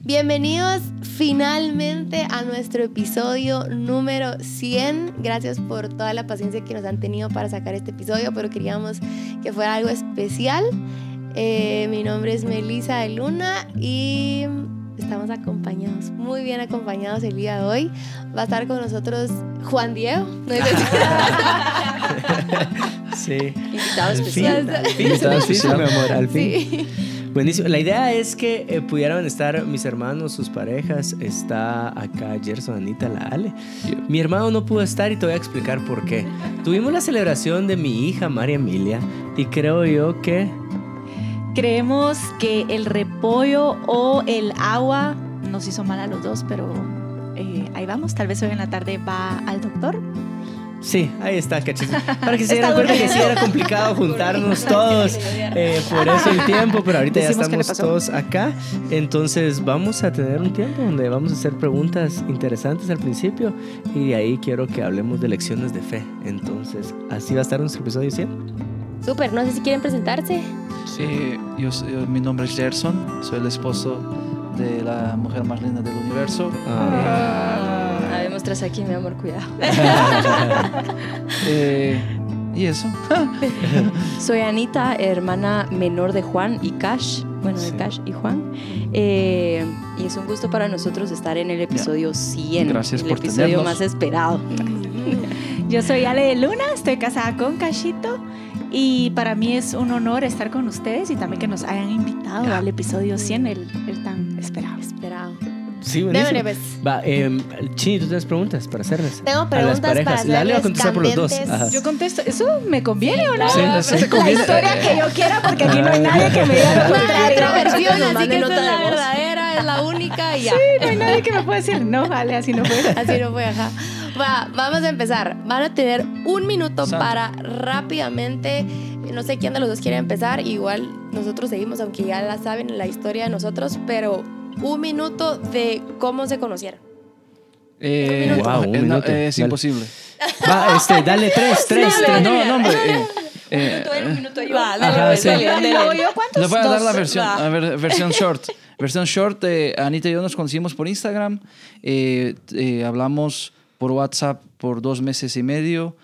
Bienvenidos finalmente a nuestro episodio número 100. Gracias por toda la paciencia que nos han tenido para sacar este episodio, pero queríamos que fuera algo especial. Eh, mi nombre es Melisa de Luna y estamos acompañados, muy bien acompañados el día de hoy. Va a estar con nosotros Juan Diego. sí. Invitado especial. Al fin, Invitado especial, mi amor, al fin. Sí. Buenísimo. La idea es que eh, pudieran estar mis hermanos, sus parejas. Está acá Gerson, Anita, la Ale. Mi hermano no pudo estar y te voy a explicar por qué. Tuvimos la celebración de mi hija María Emilia y creo yo que... Creemos que el repollo o el agua nos hizo mal a los dos, pero eh, ahí vamos. Tal vez hoy en la tarde va al doctor Sí, ahí está, cachito. Para que se dieran cuenta que sí era complicado juntarnos todos. Eh, por eso el tiempo, pero ahorita ya estamos todos acá. Entonces vamos a tener un tiempo donde vamos a hacer preguntas interesantes al principio y de ahí quiero que hablemos de lecciones de fe. Entonces, así va a estar nuestro episodio 100. Súper, no sé si quieren presentarse. Sí, yo, mi nombre es Gerson, soy el esposo de la mujer más linda del universo. Ah. Tres aquí, mi amor, cuidado. Eh, ¿Y eso? Soy Anita, hermana menor de Juan y Cash. Bueno, de Cash y Juan. Eh, y es un gusto para nosotros estar en el episodio 100. Gracias el por episodio más esperado. Yo soy Ale de Luna, estoy casada con Cashito. Y para mí es un honor estar con ustedes y también que nos hayan invitado al episodio 100, el, el tan esperado. Esperado. Sí, buenísimo. Va, eh, Chini, ¿tú tienes preguntas para hacerles? Tengo preguntas a las para La le va a contestar por los dos. Yo contesto, ¿eso me conviene o no? Sí, no conviene. La historia que yo quiera, porque aquí no hay nadie que me diga No hay otra versión, así que esta es la verdadera, es la única y ya. Sí, no hay nadie que me pueda decir, no, vale, así no fue. Así no fue, ajá. Va, vamos a empezar. Van a tener un minuto para rápidamente, no sé quién de los dos quiere empezar, igual nosotros seguimos, aunque ya la saben la historia de nosotros, pero un minuto de cómo se conocieron. Eh, wow, un minuto. Eh, es imposible. Va, este, dale tres, tres, tres. No, no, hombre. Eh, un minuto, yo. Va, dale, dale, dale, ¿Cuántos? Le voy a dar la versión, a ver, versión short. versión short, Anita y yo nos conocimos por Instagram. hablamos por WhatsApp por dos meses y medio.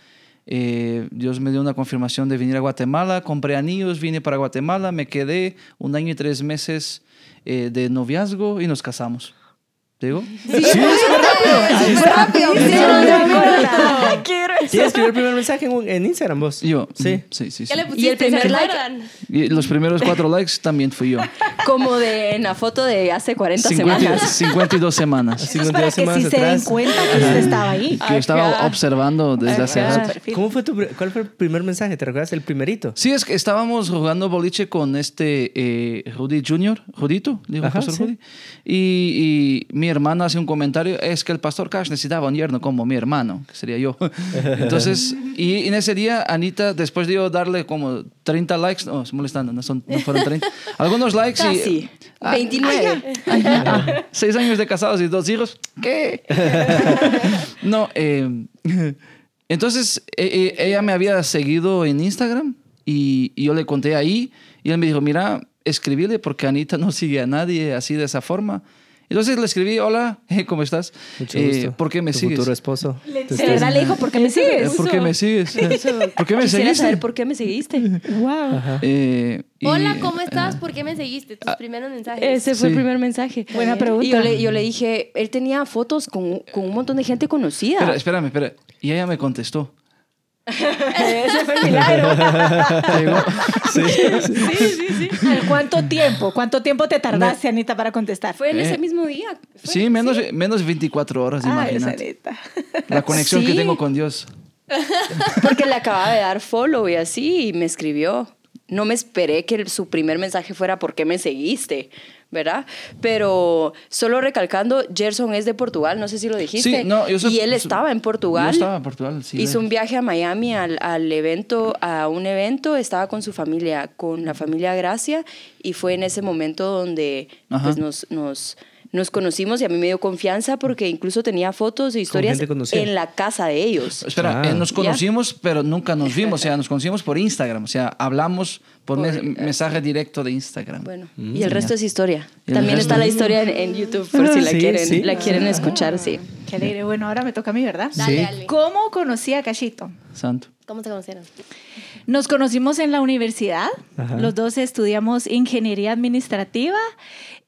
Dios me dio una confirmación de venir a Guatemala. Compré anillos, vine para Guatemala, me quedé un año y tres meses eh, de noviazgo y nos casamos. ¿Te digo? Sí, sí, es rápido. Es rápido. Quiero eso. ¿Tienes el primer mensaje en, en, Instagram vos? Yo. Sí. Sí, sí, sí. ¿Qué le pusiste? ¿Y el primer like? Y los primeros cuatro likes también fui yo. Como de en la foto de hace 40 semanas. 52 semanas. 52 semanas que sí se den cuenta que usted estaba ahí. Que estaba observando desde hace años. ¿Cómo fue tu, ¿Cuál fue el primer mensaje? ¿Te recuerdas el primerito? Sí, es que estábamos jugando boliche con este eh, Rudy Jr., Rudito, digo, Ajá, sí. Rudy. Y, y mi hermana hace un comentario, es que el pastor Cash necesitaba un yerno como mi hermano, que sería yo. Entonces, y en ese día, Anita, después de yo darle como 30 likes, no, se molestando, no, son, no fueron 30, algunos likes Casi. y... Ah, 29. Ah, seis años de casados y dos hijos. ¿Qué? no, eh, entonces e, e, ella me había seguido en Instagram y, y, yo le conté ahí y él me dijo, mira, escribile porque Anita no sigue a nadie así de esa forma. Entonces le escribí, hola, ¿cómo estás? Mucho gusto. Eh, ¿Por qué me tu sigues? futuro esposo. Le, de verdad le dijo, ¿por qué me sigues? ¿Por qué me sigues? ¿Por qué me Quisiera seguiste? saber por qué me seguiste. Wow. Eh, y- Hola, ¿cómo estás? ¿Por qué me seguiste? Tus primeros mensajes. Ese fue Sí. el primer mensaje. Buena pregunta. Y yo le, yo le dije, él tenía fotos con, con un montón de gente conocida. Espera, espérame, espera. Y ella me contestó. Ese fue el milagro. Sí, sí, sí. ¿Cuánto tiempo? ¿Cuánto tiempo te tardaste, Anita, para contestar? Fue en ese Eh, mismo día. Fue- sí, menos, menos de 24 horas, Ay, imagínate. Anita. La conexión que Sí. tengo con Dios. Porque le acababa de dar follow y así, y me escribió. No me esperé que su primer mensaje fuera ¿por qué me seguiste? ¿Verdad? Pero solo recalcando, Gerson es de Portugal, no sé si lo dijiste. Sí, no, yo soy- y él estaba en Portugal. Yo estaba en Portugal, sí. Hizo un viaje a Miami al, al evento, a un evento, estaba con su familia, con la familia Gracia, y fue en ese momento donde pues, nos, nos, nos conocimos y a mí me dio confianza porque incluso tenía fotos e historias en la casa de ellos. Espera, eh, ah. nos conocimos, pero nunca nos vimos, o sea, nos conocimos por Instagram, o sea, hablamos por, mensaje directo de Instagram. Bueno, mm, y el resto es historia. También está la historia en, YouTube por si la quieren, la quieren escuchar, sí. Qué alegre. Bueno, ahora me toca a mí, ¿verdad? Dale, dale. ¿Cómo conocí a Cachito? Santo. ¿Cómo se conocieron? Nos conocimos en la universidad. Los dos estudiamos ingeniería administrativa.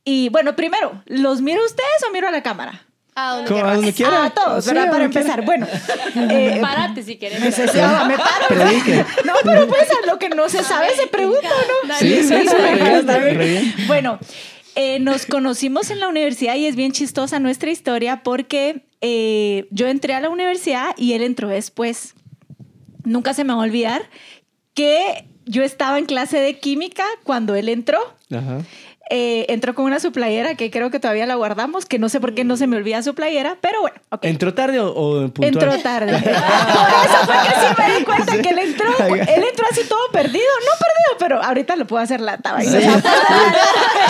Y bueno, primero, ¿los miro ustedes o miro a la cámara? A donde. A todos, ¿verdad? Para empezar. Bueno. Eh, Párate si quieres. Me, me paro. No, pero pues a lo que no se sabe se pregunta, ¿no? Sí, sí, sí. Bueno, eh, nos conocimos en la universidad y es bien chistosa nuestra historia porque eh, yo entré a la universidad y él entró después. Nunca se me va a olvidar que yo estaba en clase de química cuando él entró. Ajá. Eh, entró con una su playera que creo que todavía la guardamos, que no sé por qué no se me olvida su playera, pero bueno. ¿Entró tarde o, puntual? Entró tarde. por eso fue que sí me di cuenta que él entró, él entró así todo perdido, no perdido, pero ahorita lo puedo hacer la sí.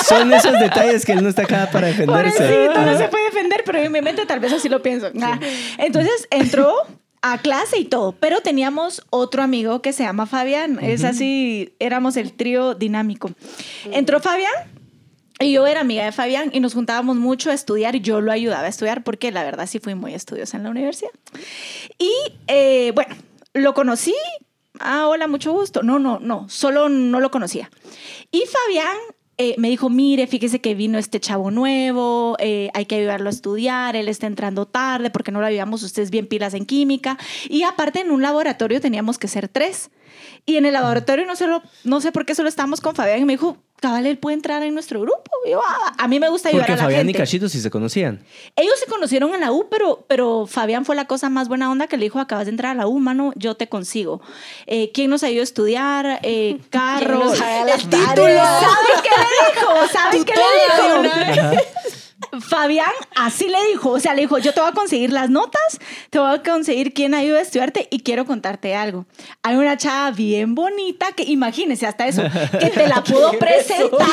Son esos detalles que él no está acá para defenderse. Sí, no se puede defender, pero en mi mente tal vez así lo pienso. Ah, entonces entró a clase y todo, pero teníamos otro amigo que se llama Fabián, es así, éramos el trío dinámico. Entró Fabián y yo era amiga de Fabián y nos juntábamos mucho a estudiar y yo lo ayudaba a estudiar porque la verdad sí fui muy estudiosa en la universidad. Y eh, bueno, lo conocí. Ah, hola, mucho gusto. No, no, no, solo no lo conocía. Y Fabián eh, me dijo, mire, fíjese que vino este chavo nuevo, eh, hay que ayudarlo a estudiar, él está entrando tarde porque no lo ayudamos ustedes bien pilas en química. Y aparte en un laboratorio teníamos que ser tres. Y en el laboratorio no no sé por qué solo estábamos con Fabián y me dijo, cabal, él puede entrar en nuestro grupo. Ah, a mí me gusta ayudar Porque a la Fabián y Cachito sí se conocían. Ellos se conocieron en la U, pero, pero Fabián fue la cosa más buena onda que le dijo, acabas de entrar a la U, mano, yo te consigo. Eh, ¿Quién nos ayudó a estudiar? Eh, carros. el título. ¿Sabes qué le dijo? ¿Sabes qué le dijo? Fabián así le dijo, o sea, le dijo, yo te voy a conseguir las notas, te voy a conseguir quién ayuda a estudiarte y quiero contarte algo. Hay una chava bien bonita que, imagínese hasta eso, que te la puedo presentar.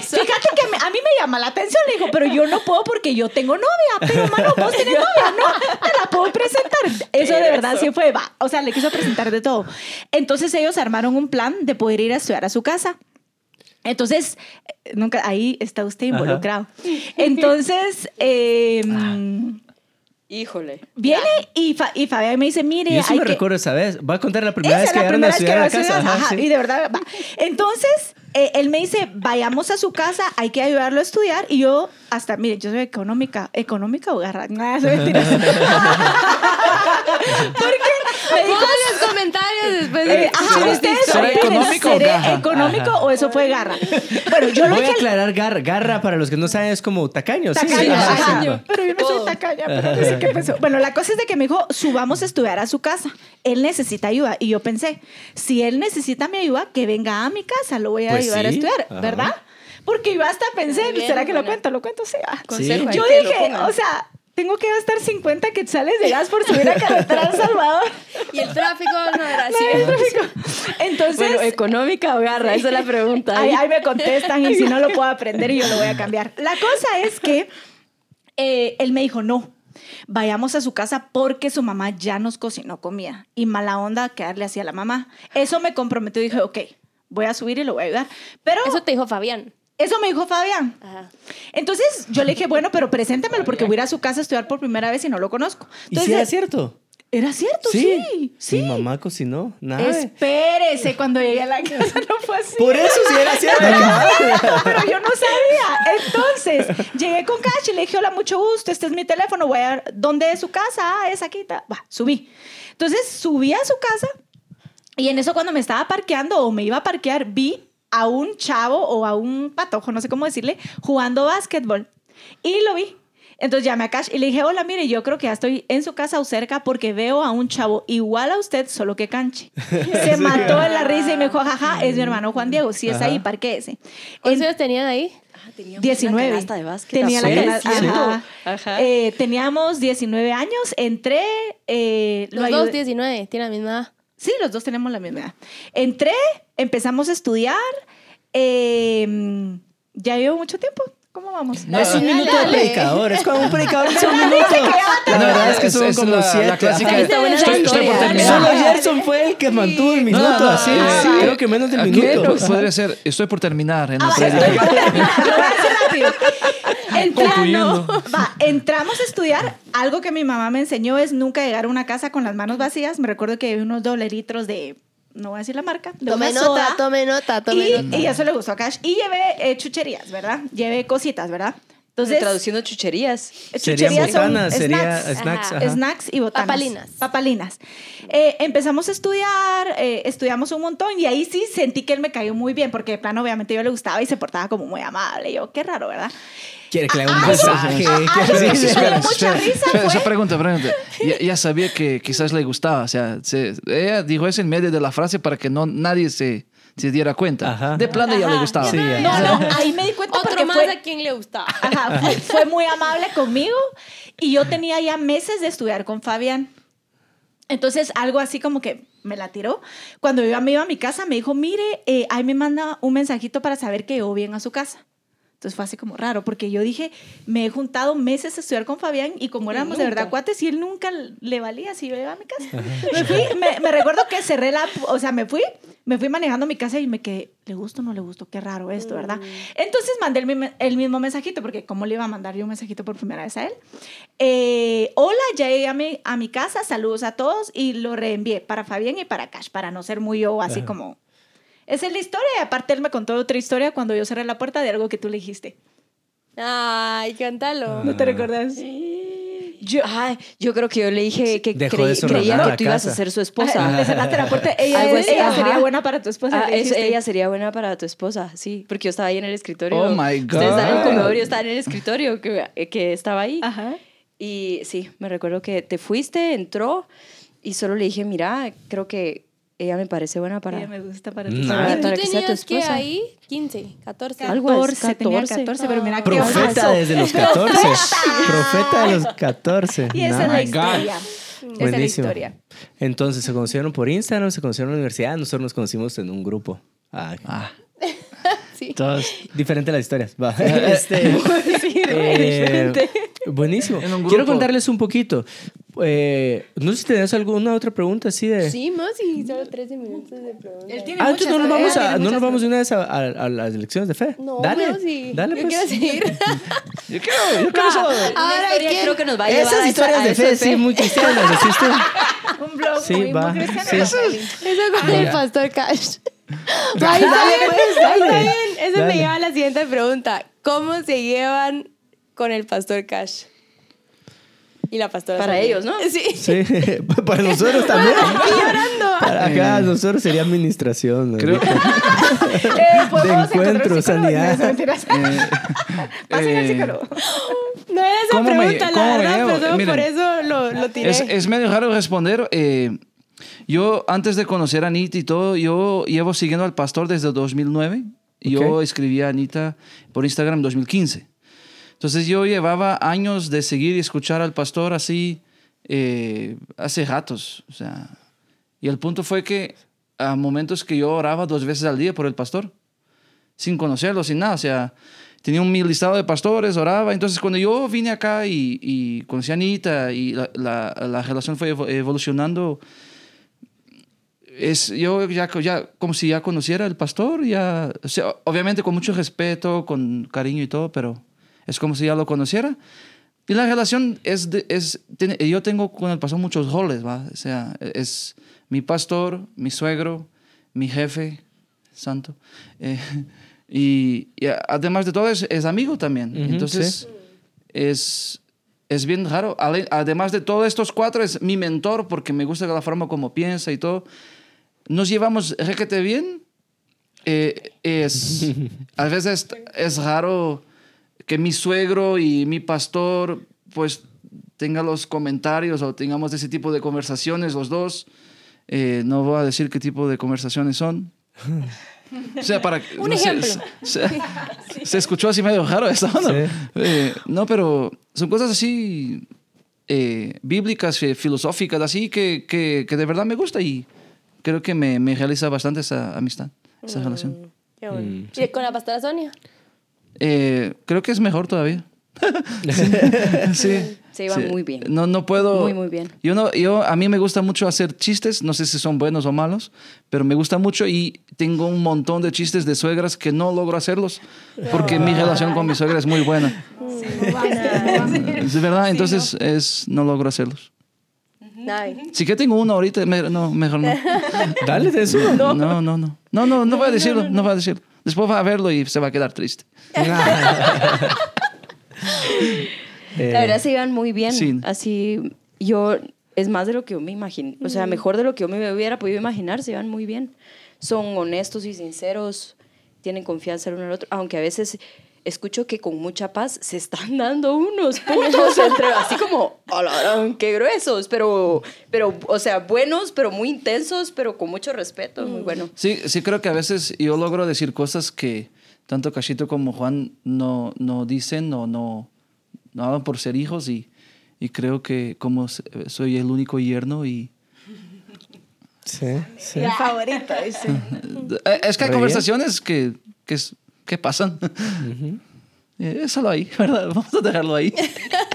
Fíjate que a mí me llama la atención, le dijo, pero yo no puedo porque yo tengo novia, pero mano, vos tenés novia, no, te la puedo presentar. Eso de verdad sí fue, va, o sea, le quiso presentar de todo. Entonces ellos armaron un plan de poder ir a estudiar a su casa. Entonces, nunca, ahí está usted involucrado. Entonces, em, Híjole. Viene y, y Fabián me dice, mire... Yo sí me recuerdo esa vez. Voy a contar la primera vez que llegaron a estudiar a la casa. Ajá, Y de verdad, va. Entonces, eh, él me dice, vayamos a su casa, hay que ayudarlo a estudiar. Y yo, hasta, mire, yo soy económica. ¿Económica o garra? No, soy mentira. Porque me dijo los comentarios después de eh, ajá, ustedes ¿Será económico o garra? económico o eso fue garra? Bueno, yo lo Voy a aclarar garra. Garra, para los que no saben, es como tacaño. Tacaño, sí, tacaño. Pero yo no soy tacaña, pero no sé qué pensó. Bueno, la cosa es de que me dijo, subamos a estudiar a su casa. Él necesita ayuda. Y yo pensé, si él necesita mi ayuda, que venga a mi casa, lo voy a pues ayudar a estudiar, ¿verdad? Porque yo hasta pensé, ¿será que lo cuento? Lo cuento, sí. sí. Yo dije, o sea, tengo que gastar 50 quetzales de gas por subir a carretera a Salvador. Y el tráfico no era así. Entonces. Bueno, económica o garra, esa es la pregunta. Ahí, ahí me contestan y si no lo puedo aprender yo lo voy a cambiar. La cosa es que eh, él me dijo, no, vayamos a su casa porque su mamá ya nos cocinó comida y mala onda quedarle así a la mamá. Eso me comprometió y dije, ok, voy a subir y lo voy a ayudar. Pero eso te dijo Fabián. Eso me dijo Fabián. Entonces yo le dije, bueno, pero preséntamelo porque voy a ir a su casa a estudiar por primera vez y no lo conozco. Entonces, ¿Y si era cierto? Era cierto, sí. sí. Mi mamá cocinó, nada. Espérese, cuando llegué a la casa no fue así. Por eso sí era cierto. pero yo no sabía. Entonces, llegué con Cash y le dije, hola, mucho gusto, este es mi teléfono, voy a... ¿Dónde es su casa? Ah, es aquí. Va, subí. Entonces, subí a su casa y en eso cuando me estaba parqueando o me iba a parquear, vi a un chavo o a un patojo, no sé cómo decirle, jugando básquetbol. Y lo vi. Entonces llamé a Cash y le dije, hola, mire, yo creo que ya estoy en su casa o cerca porque veo a un chavo igual a usted, solo que canche. Se mató en la risa y me dijo, jaja, es mi hermano Juan Diego. Si es ahí, ese ¿Cuántos años tenían ahí? Ah, 19. de básquet. Tenía la ajá. Eh, teníamos 19 años. Entré. Eh, Los dos 19, tienen la misma edad. Sí, los dos tenemos la misma edad. Entré, empezamos a estudiar. Em, ya llevo mucho tiempo ¿Cómo vamos? No, es un minuto de predicador. Es como un predicador es un minuto. La verdad es que son como la, siete. La clásica. Estoy, estoy, estoy por terminar. Solo Gerson fue el que mantuvo el minuto. No, no, así. sí, creo que menos de Aquí minuto. podría ser, estoy por terminar en la Ah, prédica. estoy por terminar, lo voy a hacer rápido. Entrando, va, entramos a estudiar. Algo que mi mamá me enseñó es nunca llegar a una casa con las manos vacías. Me recuerdo que había unos doleritos de, no voy a decir la marca, de Tome una nota, soda. tome nota, tome y, nota. y eso le gustó a Cash. Y llevé eh, chucherías, ¿verdad? Llevé cositas, ¿verdad? Entonces, Traduciendo chucherías. Serían chucherías son botanas, sería snacks. snacks. Ajá. ajá. Snacks y botanas. Papalinas. Papalinas. Eh, empezamos a estudiar, eh, estudiamos un montón y ahí sí sentí que él me cayó muy bien porque de plano obviamente yo le gustaba y se portaba como muy amable. Yo, qué raro, ¿verdad? Quiere que le haga un risa, espera, fue. esa pregunta, pregunta. Ya, ya sabía que quizás le gustaba. O sea, se- ella dijo eso en medio de la frase para que no nadie se, se diera cuenta. Ajá. De plano ya le gustaba. Sí, No, no, ahí me di cuenta Otro porque más fue, a quien le gustaba. ajá, fue, fue muy amable conmigo y yo tenía ya meses de estudiar con Fabián. Entonces, algo así como que me la tiró. Cuando yo me iba a mi casa, me dijo, mire, eh, ahí me manda un mensajito para saber que llegó bien a su casa. Entonces fue así como raro, porque yo dije, me he juntado meses a estudiar con Fabián y como éramos de verdad cuates y él nunca le valía si yo llegaba a mi casa. Me fui, me, recuerdo que cerré la, o sea, me fui, me fui manejando mi casa y me quedé, ¿le gusto o no le gusto? Qué raro esto, ¿verdad? Entonces mandé el, mi- el mismo mensajito, porque ¿cómo le iba a mandar yo un mensajito por primera vez a él? Eh, hola, ya llegué a mi, a mi casa, saludos a todos y lo reenvié para Fabián y para Cash, para no ser muy yo así como... Esa es la historia y aparte él me contó otra historia cuando yo cerré la puerta de algo que tú le dijiste. Ay, cántalo. ¿No te recuerdas? Yo, ay, yo creo que yo le dije que Dejó creí- de sonrojar creía la que tú ibas casa. a ser su Ah, esposa. Le cerraste la puerta. Ella, Algo es- así, ella ajá. sería buena para tu esposa. Ah, le es- dijiste. ella sería buena para tu esposa, sí, porque yo estaba ahí en el escritorio. Oh, my Ustedes estaban en el God. comedor y yo estaba en el escritorio que, que estaba ahí. Ajá. Y sí, me recuerdo que te fuiste, entró y solo le dije, mira, creo que ella me parece buena para... Ella me gusta para tu Nice. para- ¿Tú para que sea tu tenías que esposa. ahí 15, 14. Algo así, 14, tenía 14. 14, pero mira qué Profeta ojazo. desde los 14. Profeta de los 14. Y esa es la Nice. historia. Esa es la Buenísimo. historia. Entonces, ¿se conocieron por Instagram? ¿Se conocieron en la universidad? Nosotros nos conocimos en un grupo. Ah, Ah, Sí. entonces, diferente las historias. Va. Este, eh, buenísimo. En un Quiero contarles un poquito. Eh, no sé si tenés alguna otra pregunta así de... Sí, más y solo 13 minutos de pregunta. Ah, entonces no nos vamos, a, tiene no nos muchas vamos de una vez a, a- a las elecciones de fe. No, dale, no, sí. dale Yo pues. quiero seguir. yo quiero, yo quiero saber. Ahora, ¿quién? creo que nos va a llevar Esas historias de a eso fe, sí, muy cristianas, está. Un blog Sí, muy, va, muy sí. Eso con el pastor Cash. Dale, Ahí está bien, pues, ahí dale. está bien. Eso Dale. me lleva a la siguiente pregunta. ¿Cómo se llevan con el pastor Cash? Y la pastora. Para ellos, ¿no? Sí. Sí, para nosotros también. Aquí llorando. Para acá, nosotros sería administración. ¿no? Creo Eh, De encuentro, sanidad. No, mentiras. Pasen al eh, psicólogo. No era esa ¿Cómo me- pregunta, cómo la me verdad, pero solo Miren, por eso lo, lo tiré. Es, es medio raro responder. eh, yo, antes de conocer a Anita y todo, yo llevo siguiendo al pastor desde 2009. Yo Ok. escribí a Anita por Instagram en 2015. Entonces yo llevaba años de seguir y escuchar al pastor así eh, hace ratos. O sea, y el punto fue que a momentos que yo oraba dos veces al día por el pastor, sin conocerlo, sin nada. O sea, tenía un mi listado de pastores, oraba. Entonces, cuando yo vine acá y, y conocí a Anita y la, la, la relación fue evo- evolucionando, es, yo ya, ya como si ya conociera al pastor, ya, o sea, obviamente con mucho respeto, con cariño y todo, pero es como si ya lo conociera. Y la relación es, de- es tiene- yo tengo con el pastor muchos roles, ¿va? O sea, es mi pastor, mi suegro, mi jefe, santo. eh, y, además de todo es, es amigo también. Entonces, es, es bien raro. Además de todos estos cuatro, es mi mentor porque me gusta la forma como piensa y todo. Nos llevamos requete bien. Eh, es, a veces es raro que mi suegro y mi pastor pues tengan los comentarios o tengamos ese tipo de conversaciones los dos. Eh, no voy a decir qué tipo de conversaciones son. O sea, para Un no sé, ejemplo. se, se- se escuchó así medio raro eso, ¿no? Sí. Eh, no, pero son cosas así eh, bíblicas, eh, filosóficas, así que, que, que de verdad me gusta y creo que me, me realiza bastante esa amistad, esa relación. Qué bueno. Mm, ¿Y con la pastora Sonia? Eh, creo que es mejor todavía. sí. Se iba muy bien. No, no puedo. Muy, muy bien. Yo no, yo, a mí me gusta mucho hacer chistes, no sé si son buenos o malos, pero me gusta mucho y tengo un montón de chistes de suegras que no logro hacerlos porque mi relación con mi suegra es muy buena. es verdad, entonces es, no logro hacerlos. Sí que tengo uno ahorita, no, mejor no. Dale de eso. No, no, no. No, no, no, no voy a decirlo, no voy a decirlo. Después va a verlo y se va a quedar triste. Eh, la verdad se iban muy bien. Así, yo, es más de lo que yo me imagino. O sea, mejor de lo que yo me hubiera podido imaginar, se iban muy bien. Son honestos y sinceros, tienen confianza el uno en el otro, aunque a veces escucho que con mucha paz se están dando unos puntos entre, así como, qué gruesos, pero, pero, o sea, buenos, pero muy intensos, pero con mucho respeto, muy bueno. Sí, sí creo que a veces yo logro decir cosas que tanto Cachito como Juan no, no dicen o no, no por ser hijos y, y creo que como soy el único yerno y... Sí, sí. Mi favorito, dice. Eh, es que hay conversaciones que, que, que pasan. Uh solo ahí, ¿verdad? Vamos a dejarlo ahí.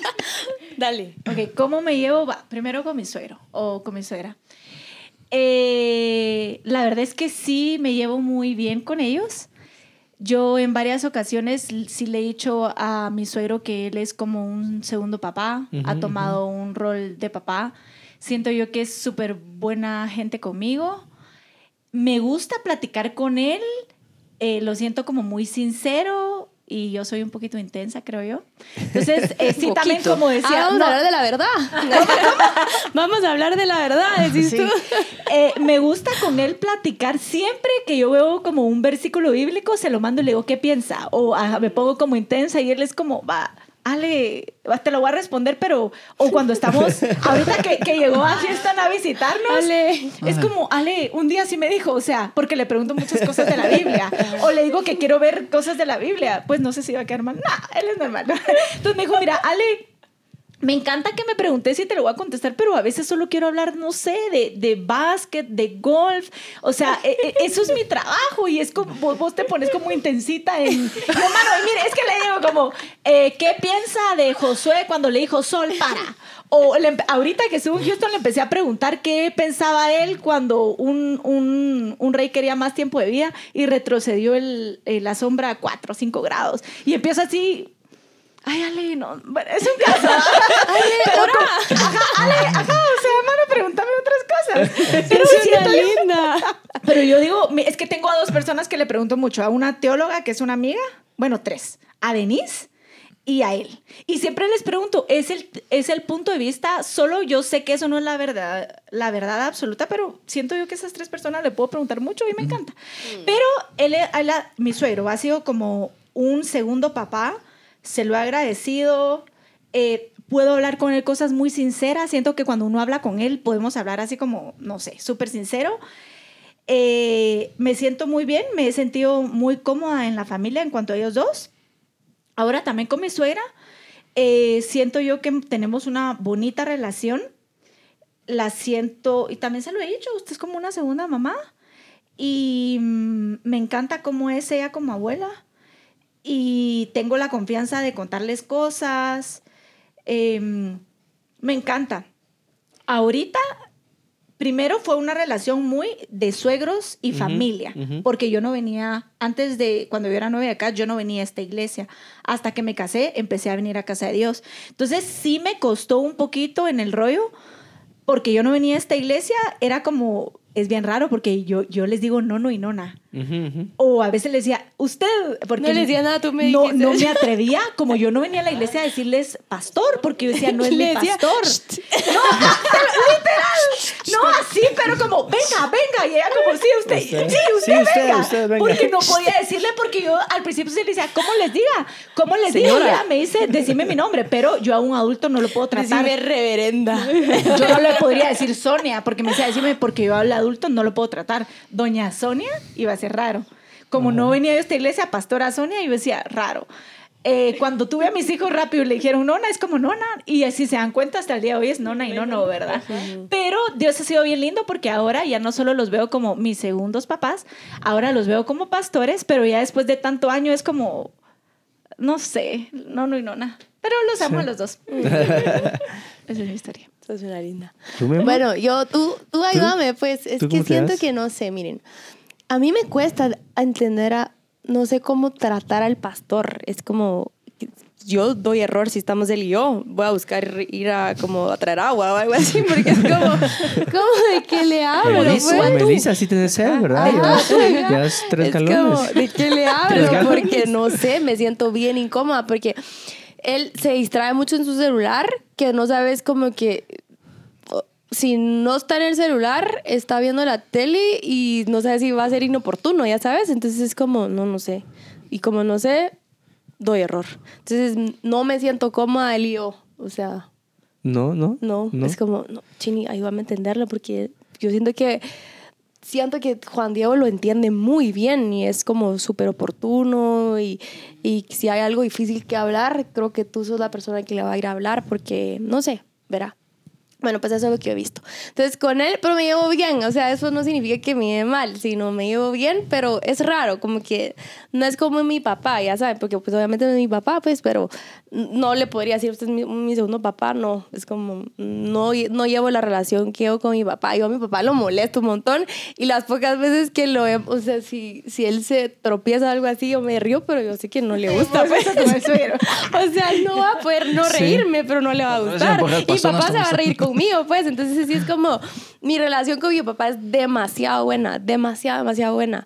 Dale. Ok, ¿cómo me llevo? Va, primero con mi suegro o con mi suegra. Eh, la verdad es que sí me llevo muy bien con ellos. Yo en varias ocasiones sí le he dicho a mi suegro que él es como un segundo papá, ha tomado un rol de papá. Siento yo que es súper buena gente conmigo. Me gusta platicar con él, eh, lo siento como muy sincero, y yo soy un poquito intensa, creo yo. Entonces, eh, sí, también como decía... Ah, vamos a hablar de la verdad. vamos a hablar de la verdad, decís tú. Eh, me gusta con él platicar siempre que yo veo como un versículo bíblico, se lo mando y le digo, ¿qué piensa? O ah, me pongo como intensa y él es como, va, Ale, te lo voy a responder, pero, o cuando estamos, ahorita que, que llegó a Houston a visitarnos, Ale. es como, Ale, un día sí me dijo, o sea, porque le pregunto muchas cosas de la Biblia, o le digo que quiero ver cosas de la Biblia, pues no sé si va a quedar mal, no, él es normal. Entonces me dijo, mira, Ale, me encanta que me preguntes si te lo voy a contestar, pero a veces solo quiero hablar, no sé, de, de básquet, de golf. O sea, e, e, eso es mi trabajo y es como vos, te pones como intensita en. No, mano, mire, es que le digo como, eh, ¿qué piensa de Josué cuando le dijo sol para? O ahorita que estuvo en Houston le empecé a preguntar qué pensaba él cuando un, un, un rey quería más tiempo de vida y retrocedió el, la sombra a 4 o 5 grados. Y empieza así Ay, Ale, no, es un caso. Ale, pero ajá, Ale, ajá, o sea, hermano, pregúntame otras cosas. Pero es linda. Pero yo digo, es que tengo a dos personas que le pregunto mucho. A una teóloga, que es una amiga, bueno, tres. A Denise y a él. Y siempre les pregunto, ¿es el, es el punto de vista? Solo yo sé que eso no es la verdad, la verdad absoluta, pero siento yo que esas tres personas le puedo preguntar mucho y me encanta. Pero él, él, mi suegro ha sido como un segundo papá se lo he agradecido. Eh, puedo hablar con él cosas muy sinceras. Siento que cuando uno habla con él podemos hablar así como, no sé, súper sincero. Eh, me siento muy bien, me he sentido muy cómoda en la familia en cuanto a ellos dos. Ahora también con mi suegra, eh, siento yo que tenemos una bonita relación. La siento, y también se lo he dicho, usted es como una segunda mamá. Y mm, me encanta cómo es ella como abuela y tengo la confianza de contarles cosas. Em, me encanta. Ahorita, primero fue una relación muy de suegros y familia, porque yo no venía, antes de, cuando yo era nueve acá, yo no venía a esta iglesia. Hasta que me casé, empecé a venir a casa de Dios. Entonces sí me costó un poquito en el rollo, porque yo no venía a esta iglesia, era como, es bien raro porque yo, yo les digo nono y nona. O a veces les decía, usted, porque no les decía nada, tú me no, no me atrevía, como yo no venía a la iglesia a decirles pastor, porque yo decía, no es mi pastor. no, literal, no así, pero como, venga, venga, y ella como, sí, usted, sí, usted, venga. Porque no podía decirle, porque yo al principio se le decía, ¿cómo les diga? ¿Cómo les diga? Y ella me dice, decime mi nombre, pero yo a un adulto no lo puedo tratar. Decime reverenda. Yo no le podría decir Sonia, porque me decía, decime, porque yo hablo adulto no lo puedo tratar. Doña Sonia iba a raro. Como no venía de esta iglesia, pastora Sonia, yo decía, raro. Eh, cuando tuve a mis hijos rápido le dijeron nona, es como nona. Y así se dan cuenta hasta el día de hoy es nona y no, no, ¿verdad? Pero Dios ha sido bien lindo porque ahora ya no solo los veo como mis segundos papás, ahora los veo como pastores, pero ya después de tanto año es como, no sé, no, no y nona. Pero los amo a los dos. Esa es mi historia. Sos una linda. bueno, yo, tú, tú ayúdame, pues. Es que siento que no sé, miren. A mí me cuesta entender a. No sé cómo tratar al pastor. Es como yo doy error si estamos él y yo. Voy a buscar ir a como a traer agua o algo así, porque es como, ¿cómo de qué le hablo? Melissa, sí tienes sed, ¿verdad? ya, es tres es Como, ¿de qué le hablo? Porque no sé, me siento bien incómoda, porque él se distrae mucho en su celular, que no sabes como que si no está en el celular, está viendo la tele y no sabes si va a ser inoportuno, ya sabes. Entonces es como, no, no sé. Y como no sé, doy error. Entonces no me siento cómoda el lío. O sea. No, no. No, es como, no, Chini, ayúdame a entenderlo porque yo siento que. Siento que Juan Diego lo entiende muy bien y es como súper oportuno y, y si hay algo difícil que hablar, creo que tú sos la persona que le va a ir a hablar porque, no sé, verá. Bueno, pues eso es lo que he visto. Entonces, con él, pero me llevo bien. O sea, eso no significa que me lleve mal, sino me llevo bien, pero es raro, como que no es como mi papá, ya saben, porque pues obviamente no es mi papá, pues, pero no le podría decir, usted es mi, segundo papá, no. Es como, no, no llevo la relación que llevo con mi papá. Yo a mi papá lo molesto un montón y las pocas veces que lo he, o sea, si, si él se tropieza o algo así, yo me río, pero yo sé que no le gusta. Pues. o sea, no va a poder no reírme, pero no le va a gustar. Y papá se va a reír con mío, pues. Entonces, sí es como, mi relación con mi papá es demasiado buena, demasiado, demasiado buena.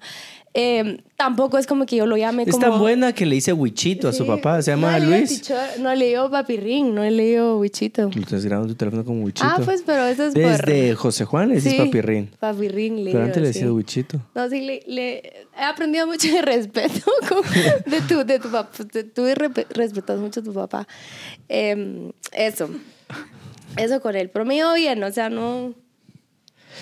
Eh, tampoco es como que yo lo llame es como... tan buena que le hice Wichito a su papá, se llama Luis. no le digo Papirrín, no le digo. Lo estás grabando tu teléfono como Wichito. Ah, pues, pero eso es Desde José Juan le dices sí, Papirrín. Papirrín le Pero antes le decía Wichito. No, sí, le, le, he aprendido mucho de respeto de tu, de tu papá. Tú respetas mucho a tu papá. Eh, eso eso con él. Pero me iba bien, o sea, no...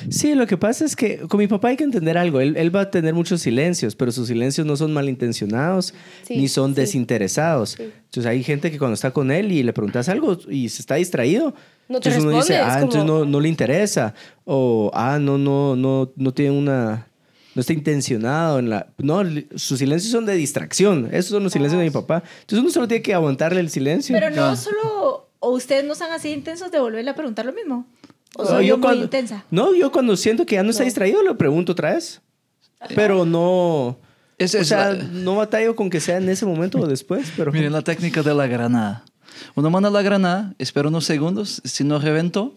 Sí, lo que pasa es que con mi papá hay que entender algo. Él, él va a tener muchos silencios, pero sus silencios no son malintencionados ni son desinteresados. Entonces hay gente que cuando está con él y le preguntas algo y se está distraído, no te entonces uno dice, ah, entonces no, no, le interesa. O, ah, no, no, no, no tiene una... No está intencionado en la... No, sus silencios son de distracción. Esos son los silencios de mi papá. Entonces uno solo tiene que aguantarle el silencio. Pero no solo ¿O ustedes no son así intensos de volverle a preguntar lo mismo? ¿O soy yo, muy intensa? No, yo cuando siento que ya no está distraído, lo pregunto otra vez. Pero no... Es, o sea, no batallo con que sea en ese momento o después, pero... Miren la técnica de la granada. Uno manda la granada, espera unos segundos, si no reventó,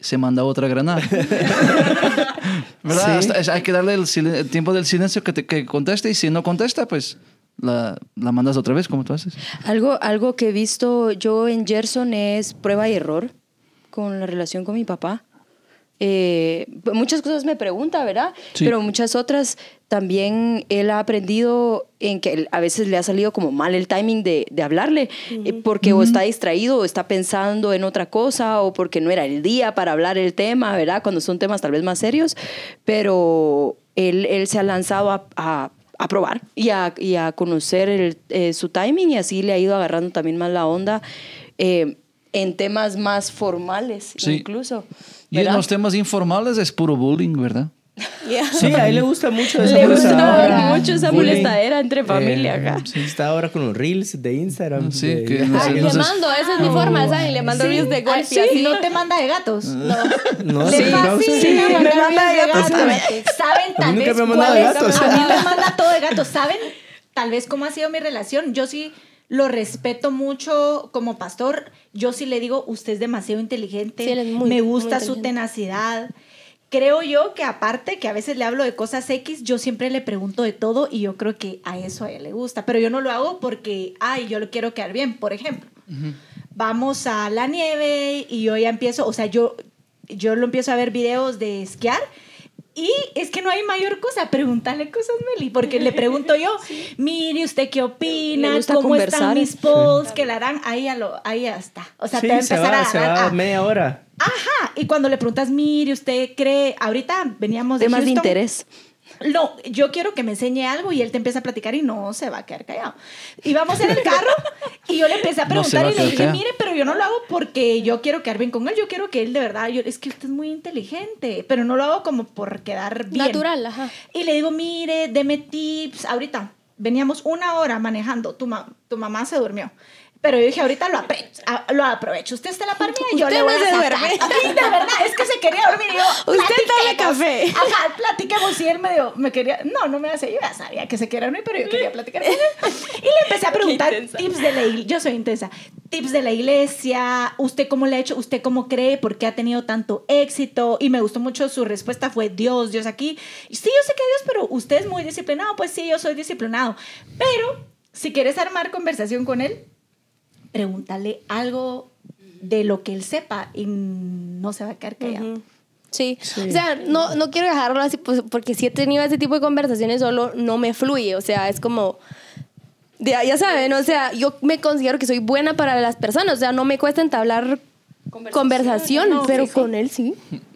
se manda otra granada. ¿Verdad? hay que darle el, tiempo del silencio que, te, que conteste y si no contesta, pues la, la, mandas otra vez, como tú haces. Algo, algo que he visto yo en Gerson es prueba y error con la relación con mi papá. Eh, muchas cosas me pregunta, ¿verdad? Pero muchas otras también él ha aprendido en que a veces le ha salido como mal el timing de, de hablarle, eh, porque o está distraído o está pensando en otra cosa o porque no era el día para hablar el tema, ¿verdad? Cuando son temas tal vez más serios, pero él, él se ha lanzado a a probar y a, y a conocer el, eh, su timing y así le ha ido agarrando también más la onda eh, en temas más formales incluso. Y en los temas informales es puro bullying, ¿verdad? Sí, a él le gusta mucho esa Le gusta mucho esa molestadera entre eh, familia acá. Sí, está ahora con los reels de Instagram. Sí, de, que le mando, esa es mi forma, ¿sabes? Le mando reels de golf sí, así. No te manda de gatos. No. No, sí, sí, me manda de gatos. ¿Saben tal vez me cuál es? Gatos. A mí me manda todo de gatos. ¿Saben tal vez cómo ha sido mi relación? Yo sí lo respeto mucho como pastor. Yo sí le digo, usted es demasiado inteligente. Sí, muy, me gusta su tenacidad creo yo que aparte que a veces le hablo de cosas X, yo siempre le pregunto de todo y yo creo que a eso a él le gusta, pero yo no lo hago porque, ay, yo lo quiero quedar bien, por ejemplo. Vamos a la nieve y yo ya empiezo, o sea, yo, yo lo empiezo a ver videos de esquiar y es que no hay mayor cosa, preguntarle cosas, Meli, porque le pregunto yo, mire, ¿usted qué opina? ¿Cómo están mis posts? Que la harán, ahí ya, lo, ahí ya está. O sea, te va a empezar a se va media hora. Ajá, y cuando le preguntas, mire, ¿usted cree? Ahorita veníamos de Temas de interés. No, yo quiero que me enseñe algo y él te empieza a platicar y no se va a quedar callado. Y vamos en el carro y yo le empecé a preguntar y le dije, mire, pero yo no lo hago porque yo quiero quedar bien con él, yo quiero que él de verdad, yo, es que usted es muy inteligente, pero no lo hago como por quedar bien. Natural, ajá. Y le digo, mire, deme tips, ahorita, veníamos una hora manejando, tu, tu mamá se durmió. Pero yo dije, ahorita lo, lo aprovecho. Usted está en la par y yo le voy a sacar. Sí, de verdad, es que se quería dormir y yo, Usted tome café. Ajá, platiquemos. Y él me, dio, me quería, no, no me hace, yo ya sabía que se quería dormir, pero yo quería platicar con él. Y le empecé a preguntar tips de la iglesia. Yo soy intensa. Tips de la iglesia, usted cómo le ha hecho, usted cómo cree, por qué ha tenido tanto éxito. Y me gustó mucho su respuesta, fue Dios, Dios aquí. Y sí, yo sé que Dios, pero usted es muy disciplinado. Pues sí, yo soy disciplinado. Pero si quieres armar conversación con él, pregúntale algo de lo que él sepa y no se va a quedar callado. Sí. o sea, no, no quiero dejarlo así, pues, porque si he tenido ese tipo de conversaciones, solo no me fluye, o sea, es como, ya, ya saben, o sea, yo me considero que soy buena para las personas, o sea, no me cuesta entablar conversación, pero con él sí.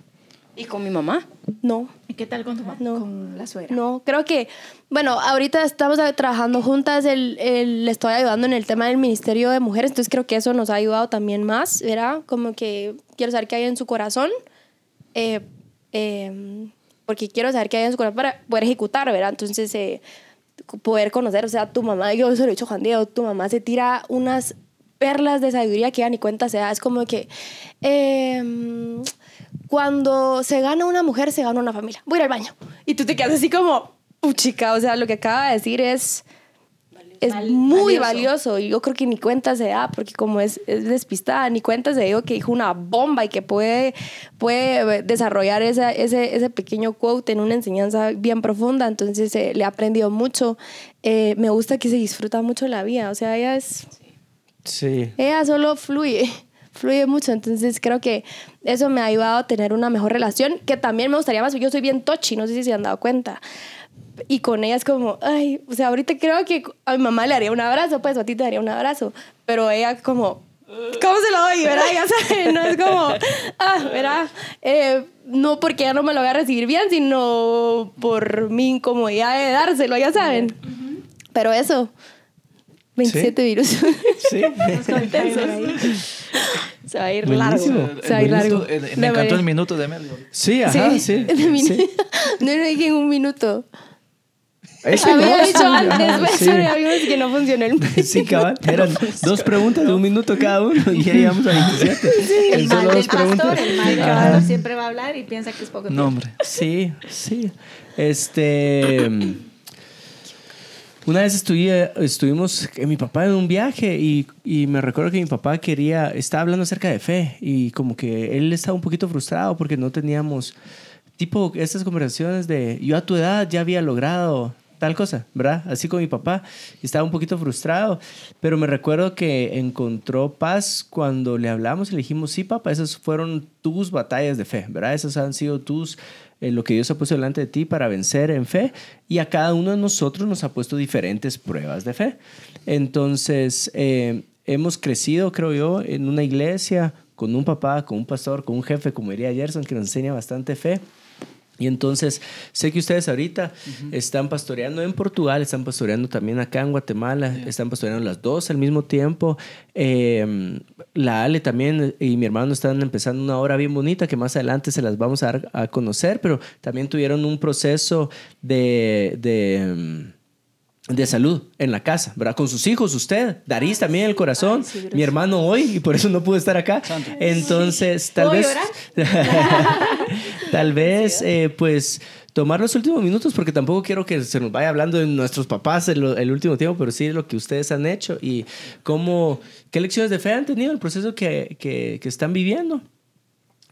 ¿Y con mi mamá? No. ¿Y qué tal con tu mamá? No. Con la suegra. No, creo que, bueno, ahorita estamos trabajando juntas, el, le estoy ayudando en el tema del Ministerio de Mujeres, entonces creo que eso nos ha ayudado también más, ¿verdad? Como que quiero saber qué hay en su corazón, eh, em, porque quiero saber qué hay en su corazón para poder ejecutar, ¿verdad? Entonces, eh, poder conocer, o sea, tu mamá, yo se lo he dicho Juan Diego, tu mamá se tira unas perlas de sabiduría que ya ni cuenta se da, es como que... Eh, cuando se gana una mujer, se gana una familia. Voy a ir al baño. Y tú te quedas así como, chica, o sea, lo que acaba de decir es, es muy valioso. Y yo creo que ni cuenta se da, porque como es, es despistada, ni cuenta se dio que dijo una bomba y que puede, puede desarrollar ese, ese pequeño quote en una enseñanza bien profunda. Entonces eh, le he aprendido mucho. Eh, me gusta que se disfruta mucho la vida. O sea, ella es... Sí. Ella solo fluye fluye mucho. Entonces creo que eso me ha ayudado a tener una mejor relación, que también me gustaría más. Yo soy bien tochi, no sé si se han dado cuenta. Y con ella es como, ay, o sea, ahorita creo que a mi mamá le haría un abrazo, pues a ti te daría un abrazo. Pero ella como, ¿cómo se lo doy? ¿Verdad? Ya sabes, no es como, ah, ¿verdad? Eh, no porque ella no me lo voy a recibir bien, sino por mi incomodidad de dárselo, ya saben. Pero eso, 27 virus. Sí. Se va a ir largo. Se va a ir largo. Me encantó el minuto de medio. Sí, ajá, sí. sí. No lo dije en un minuto. Eso Había dicho antes, pero vimos que no funcionó el minuto. Sí, cabal. Eran dos preguntas de un minuto cada uno y ya llegamos a 27. Sí, el mal del pastor, el mal pastor siempre va a hablar y piensa que es poco tiempo. No, hombre. Sí, sí. Este... Una vez estuvimos en mi papá en un viaje y, y, me recuerdo que mi papá quería, estaba hablando acerca de fe y como que él estaba un poquito frustrado porque no teníamos tipo estas conversaciones de yo a tu edad ya había logrado tal cosa, ¿verdad? Así con mi papá. Estaba un poquito frustrado, pero me recuerdo que encontró paz cuando le hablamos y le dijimos, sí, papá, esas fueron tus batallas de fe, ¿verdad? Esas han sido tus eh, lo que Dios ha puesto delante de ti para vencer en fe y a cada uno de nosotros nos ha puesto diferentes pruebas de fe. Entonces, eh, hemos crecido, creo yo, en una iglesia con un papá, con un pastor, con un jefe, como diría Gerson, que nos enseña bastante fe. Y entonces, sé que ustedes ahorita están pastoreando en Portugal, están pastoreando también acá en Guatemala, están pastoreando las dos al mismo tiempo. Em, la Ale también y mi hermano están empezando una obra bien bonita que más adelante se las vamos a dar a conocer, pero también tuvieron un proceso de... de em, de salud en la casa, ¿verdad? Con sus hijos, usted, Daris también el corazón, mi hermano hoy, y por eso no pude estar acá. Entonces, tal vez, tal vez, eh, pues, tomar los últimos minutos, porque tampoco quiero que se nos vaya hablando de nuestros papás el, el último tiempo, pero sí lo que ustedes han hecho y cómo, qué lecciones de fe han tenido el proceso que, que, que están viviendo.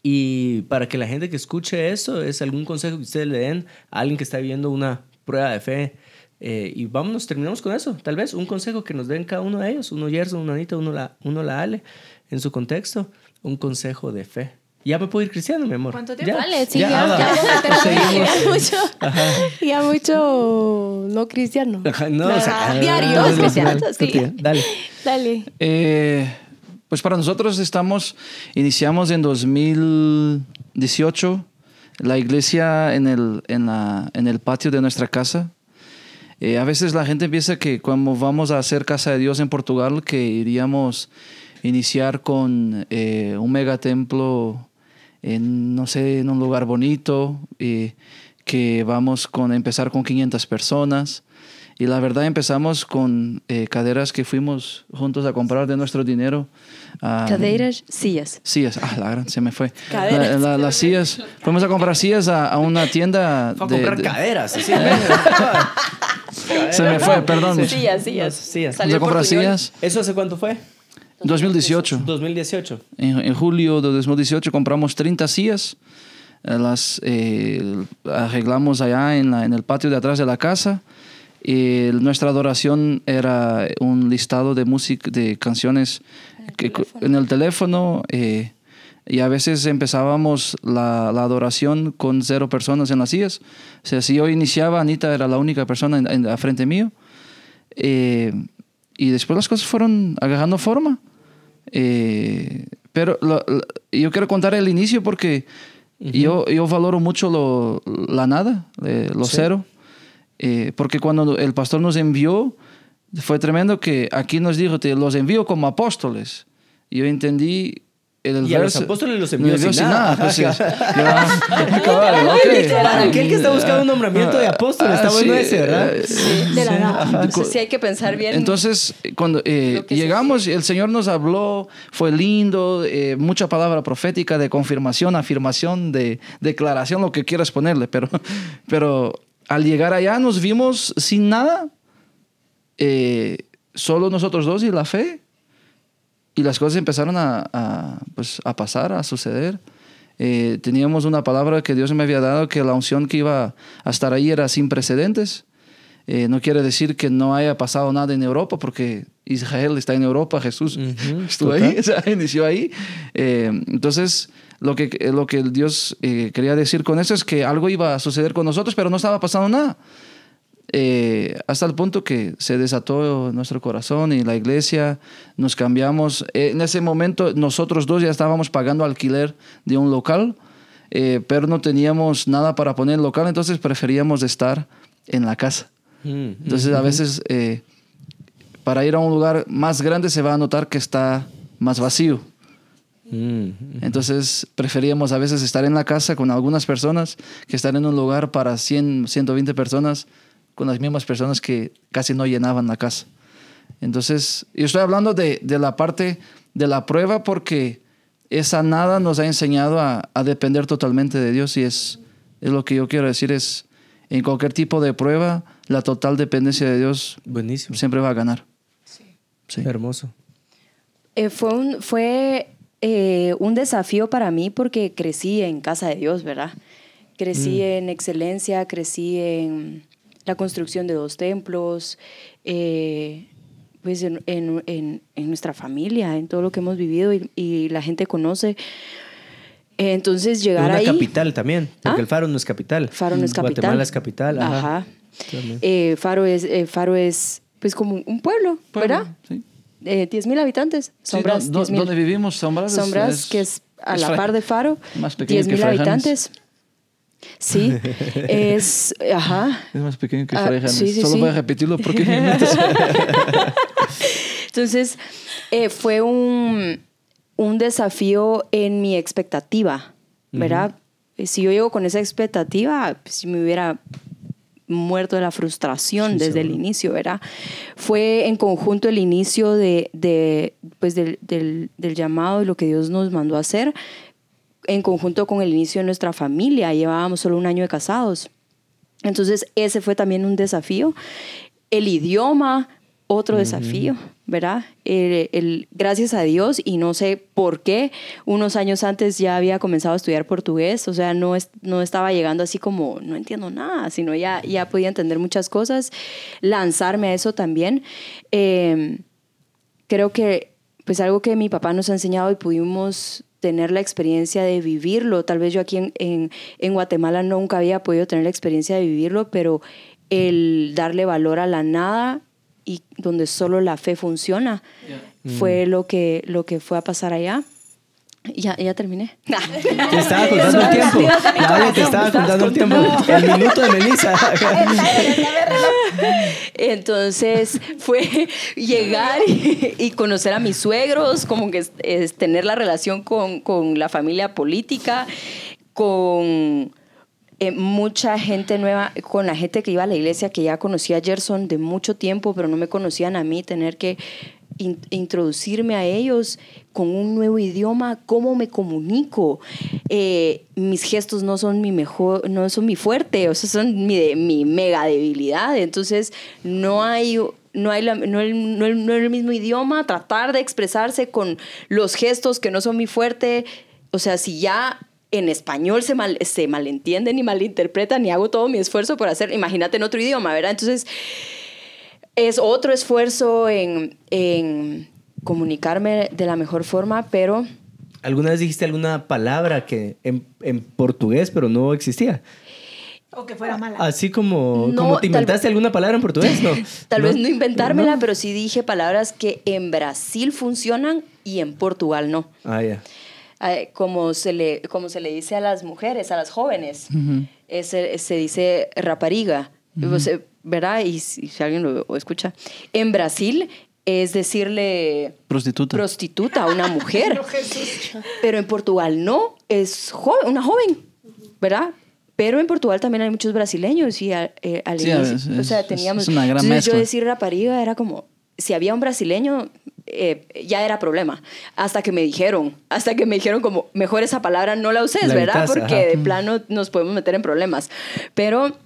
Y para que la gente que escuche eso, es algún consejo que ustedes le den a alguien que está viviendo una prueba de fe eh, y vámonos, terminamos con eso. Tal vez un consejo que nos den cada uno de ellos, uno Gerson, uno Anita, uno la, uno la Ale, en su contexto, un consejo de fe. Ya me puedo ir cristiano, mi amor. ¿Cuánto tiempo? Vale, sí, ya, ya, ya, mucho, ya mucho no cristiano. no, o sea, diario cristiano, sí. Dale. Dale. Eh, pues para nosotros estamos, iniciamos en 2018 la iglesia en el, en la, en el patio de nuestra casa eh, a veces la gente piensa que cuando vamos a hacer Casa de Dios en Portugal, que iríamos iniciar con eh, un megatemplo en, no sé, en un lugar bonito, eh, que vamos con empezar con 500 personas Y la verdad empezamos con eh, caderas que fuimos juntos a comprar de nuestro dinero. caderas, sillas. Sillas, ah, la gran, se me fue. Caderas. las sillas. Fuimos a comprar sillas a, una tienda. Fue a comprar caderas, se me fue, perdón. Sillas, sillas. sillas. Fuimos a comprar sillas. ¿Eso hace cuánto fue? 2018. 2018. En, en, julio de 2018 compramos 30 sillas. Eh, las eh, arreglamos allá en, la, en el patio de atrás de la casa. Y nuestra adoración era un listado de música, de canciones que, en el teléfono. Eh, y a veces empezábamos la, la, adoración con cero personas en las sillas. O sea, si yo iniciaba, Anita era la única persona en, en, frente mío. Eh, y después las cosas fueron agarrando forma. Eh, pero yo quiero contar el inicio porque yo, yo valoro mucho lo, la nada, lo cero. Eh, porque cuando el pastor nos envió, fue tremendo que aquí nos dijo, te los envío como apóstoles. Y yo entendí el y a los apóstoles los envió sin, nada. Pues, Aquel que está buscando un nombramiento de apóstol, está bueno ese, ¿verdad? Sí, de la nada. Entonces sí hay que pensar bien. Entonces, cuando eh, llegamos, el Señor nos habló, fue lindo, eh, mucha palabra profética de confirmación, afirmación, de declaración, lo que quieras ponerle, pero, pero al llegar allá nos vimos sin nada, eh, solo nosotros dos y la fe. Y las cosas empezaron a, pues, a pasar, a suceder. Eh, teníamos una palabra que Dios me había dado, que la unción que iba a estar ahí era sin precedentes. Eh, no quiere decir que no haya pasado nada en Europa, porque Israel está en Europa, Jesús estuvo ahí, o sea, inició ahí. entonces, lo que, lo que Dios eh, quería decir con eso es que algo iba a suceder con nosotros, pero no estaba pasando nada. Eh, hasta el punto que se desató nuestro corazón y la iglesia, nos cambiamos. Eh, en ese momento nosotros dos ya estábamos pagando alquiler de un local, pero no teníamos nada para poner el local, entonces preferíamos estar en la casa. Mm, entonces a veces para ir a un lugar más grande se va a notar que está más vacío. Mm. Entonces preferíamos a veces estar en la casa con algunas personas que estar en un lugar para 100, 120 personas con las mismas personas que casi no llenaban la casa. Entonces, yo estoy hablando de, de la parte de la prueba porque esa nada nos ha enseñado a, a, depender totalmente de Dios y es, es lo que yo quiero decir, es en cualquier tipo de prueba, la total dependencia de Dios Buenísimo. siempre va a ganar. Sí. sí. Hermoso. Eh, fue, un, fue eh, un desafío para mí porque crecí en casa de Dios, ¿verdad? Crecí mm. en excelencia, crecí en la construcción de dos templos, eh, pues en, en, en, nuestra familia, en todo lo que hemos vivido y, la gente conoce. Entonces llegar una ahí... capital también, porque ¿Ah? el Faro no es capital. Faro no es capital. Guatemala es capital. Ajá. Eh, Faro, es, Faro es pues como un pueblo, ¿verdad? Sí eh, 10.000 habitantes. Sombras, sí, ¿Dónde vivimos? Sombras. Sombras, que es a la par de Faro. 10.000 habitantes. Sí, es, ajá. Es más pequeño que ah, sí, sí, Solo voy a repetirlo porque Entonces, eh, fue un, un desafío en mi expectativa, ¿verdad? Si yo llego con esa expectativa, pues, si me hubiera muerto de la frustración desde el inicio, ¿verdad? Fue en conjunto el inicio de, de pues del, del, del, llamado y lo que Dios nos mandó a hacer, en conjunto con el inicio de nuestra familia. Llevábamos solo un año de casados. Entonces, ese fue también un desafío. El idioma, otro desafío, ¿verdad? El, gracias a Dios, y no sé por qué, unos años antes ya había comenzado a estudiar portugués, o sea, no, no estaba llegando así como, no entiendo nada, sino ya, ya podía entender muchas cosas, lanzarme a eso también. Em, creo que, pues algo que mi papá nos ha enseñado y pudimos tener la experiencia de vivirlo, tal vez yo aquí en, en, en Guatemala nunca había podido tener la experiencia de vivirlo, pero el darle valor a la nada y donde solo la fe funciona. Fue mm. lo que, lo que fue a pasar allá. Ya, ya terminé. Te estaba contando el tiempo. Ya te estaba contando el tiempo. El minuto de Melissa. Entonces fue llegar y, conocer a mis suegros, como que es, tener la relación con, con la familia política, con eh, mucha gente nueva, con la gente que iba a la iglesia, que ya conocía a Gerson de mucho tiempo, pero no me conocían a mí, tener que introducirme a ellos con un nuevo idioma, cómo me comunico. Eh, mis gestos no son mi mejor, no son mi fuerte, o sea, son mi, mi mega debilidad. Entonces, no hay no, hay no, el, no, el, mismo idioma, tratar de expresarse con los gestos que no son mi fuerte. O sea, si ya en español se, mal, se malentienden y malinterpretan y hago todo mi esfuerzo por hacer, imagínate en otro idioma, ¿verdad? Entonces, es otro esfuerzo en, en comunicarme de la mejor forma, pero... ¿Alguna vez dijiste alguna palabra que en, en portugués, pero no existía? O que fuera mala. Así como, como te inventaste alguna palabra en portugués, ¿no? tal vez no inventármela, pero sí dije palabras que en Brasil funcionan y en Portugal no. Ah, ya. Como, se le, como se le dice a las mujeres, a las jóvenes, se dice rapariga, ¿verdad? Y si, alguien lo escucha. En Brasil es decirle prostituta, prostituta a una mujer. pero en Portugal no, es una joven, ¿verdad? Pero en Portugal también hay muchos brasileños y al, eh, o sea, teníamos... Es una gran mezcla. Yo decir rapariga era como, si había un brasileño, eh, ya era problema. Hasta que me dijeron, hasta que me dijeron como, mejor esa palabra no la uses, ¿verdad? Porque de plano nos podemos meter en problemas. Pero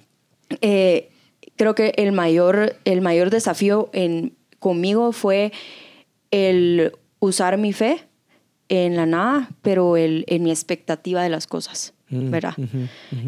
eh, creo que el mayor, el mayor desafío en, conmigo fue el usar mi fe en la nada, pero el, en mi expectativa de las cosas. Mm, ¿verdad?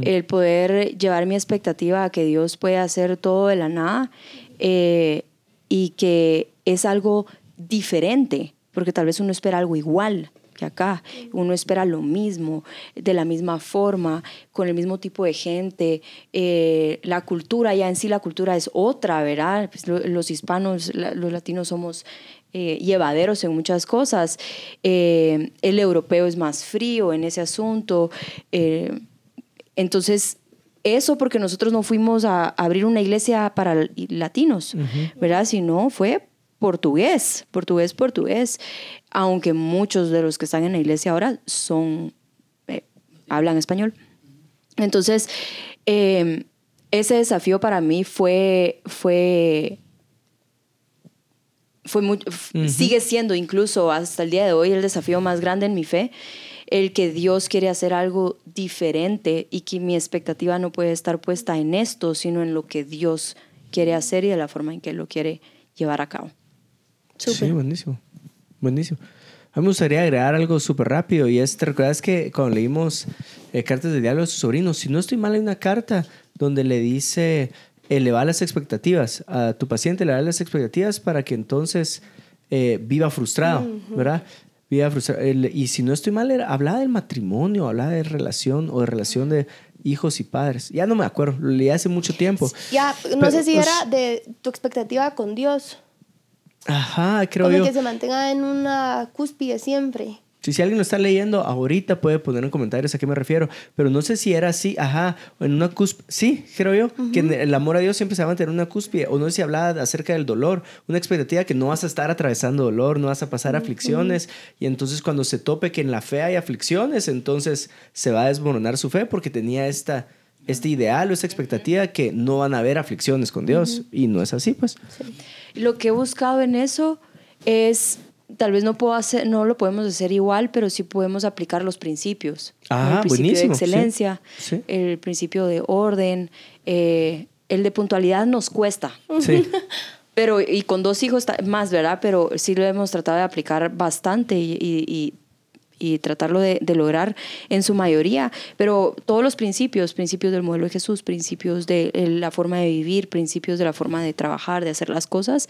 El poder llevar mi expectativa a que Dios puede hacer todo de la nada eh, y que es algo diferente, porque tal vez uno espera algo igual que acá, uno espera lo mismo, de la misma forma, con el mismo tipo de gente, eh, la cultura, ya en sí la cultura es otra, ¿verdad? Pues los hispanos, los latinos somos eh, llevaderos en muchas cosas. Eh, el europeo es más frío en ese asunto. Entonces, eso porque nosotros no fuimos a abrir una iglesia para latinos, ¿verdad? Sino fue portugués, portugués, portugués. Aunque muchos de los que están en la iglesia ahora son, hablan español. Entonces, ese desafío para mí fue, fue fue sigue siendo incluso hasta el día de hoy el desafío más grande en mi fe, el que Dios quiere hacer algo diferente y que mi expectativa no puede estar puesta en esto, sino en lo que Dios quiere hacer y de la forma en que lo quiere llevar a cabo. Sí, buenísimo. Buenísimo. A mí me gustaría agregar algo súper rápido y es, ¿te recuerdas que cuando leímos eh, cartas de diálogo a su sobrino, si no estoy mal, hay una carta donde le dice, elevar las expectativas a tu paciente, elevar las expectativas para que entonces eh, viva frustrado, ¿verdad? Viva frustrado. y si no estoy mal, hablaba del matrimonio, hablaba de relación o de relación de hijos y padres. Ya no me acuerdo, lo leí hace mucho tiempo. Ya, no sé si pues era de tu expectativa con Dios. Ajá, creo Como que se mantenga en una cúspide siempre. Si, alguien lo está leyendo ahorita puede poner en comentarios a qué me refiero, pero no sé si era así, ajá, en una cúspide, sí, creo yo, que el amor a Dios siempre se va a mantener en una cúspide, o no sé si hablaba acerca del dolor, una expectativa que no vas a estar atravesando dolor, no vas a pasar aflicciones, y entonces cuando se tope que en la fe hay aflicciones, entonces se va a desmoronar su fe porque tenía esta, este ideal o esta expectativa que no van a haber aflicciones con Dios, y no es así, pues. Lo que he buscado en eso es tal vez no, puedo hacer, no lo podemos hacer igual, pero sí podemos aplicar los principios. Ah, el principio de excelencia, el principio de orden, eh, el de puntualidad nos cuesta. Sí. Pero, y con dos hijos más, ¿verdad? Pero sí lo hemos tratado de aplicar bastante y, y, tratarlo de, de, lograr en su mayoría. Pero todos los principios, principios del modelo de Jesús, principios de la forma de vivir, principios de la forma de trabajar, de hacer las cosas,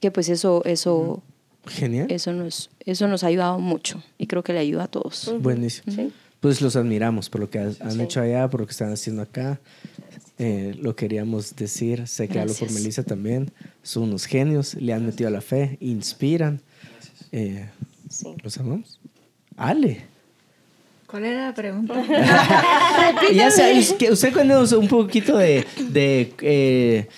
que pues eso, eso Genial. Eso nos, eso nos ha ayudado mucho y creo que le ayuda a todos. Buenísimo. Pues los admiramos por lo que han hecho allá, por lo que están haciendo acá. Eh, lo queríamos decir, sé que hablo por Melissa también. Son unos genios, le han metido a la fe, inspiran. Eh, ¿Los amamos? Ale. ¿Cuál era la pregunta? ya sé, usted cuéntenos un poquito de, de eh,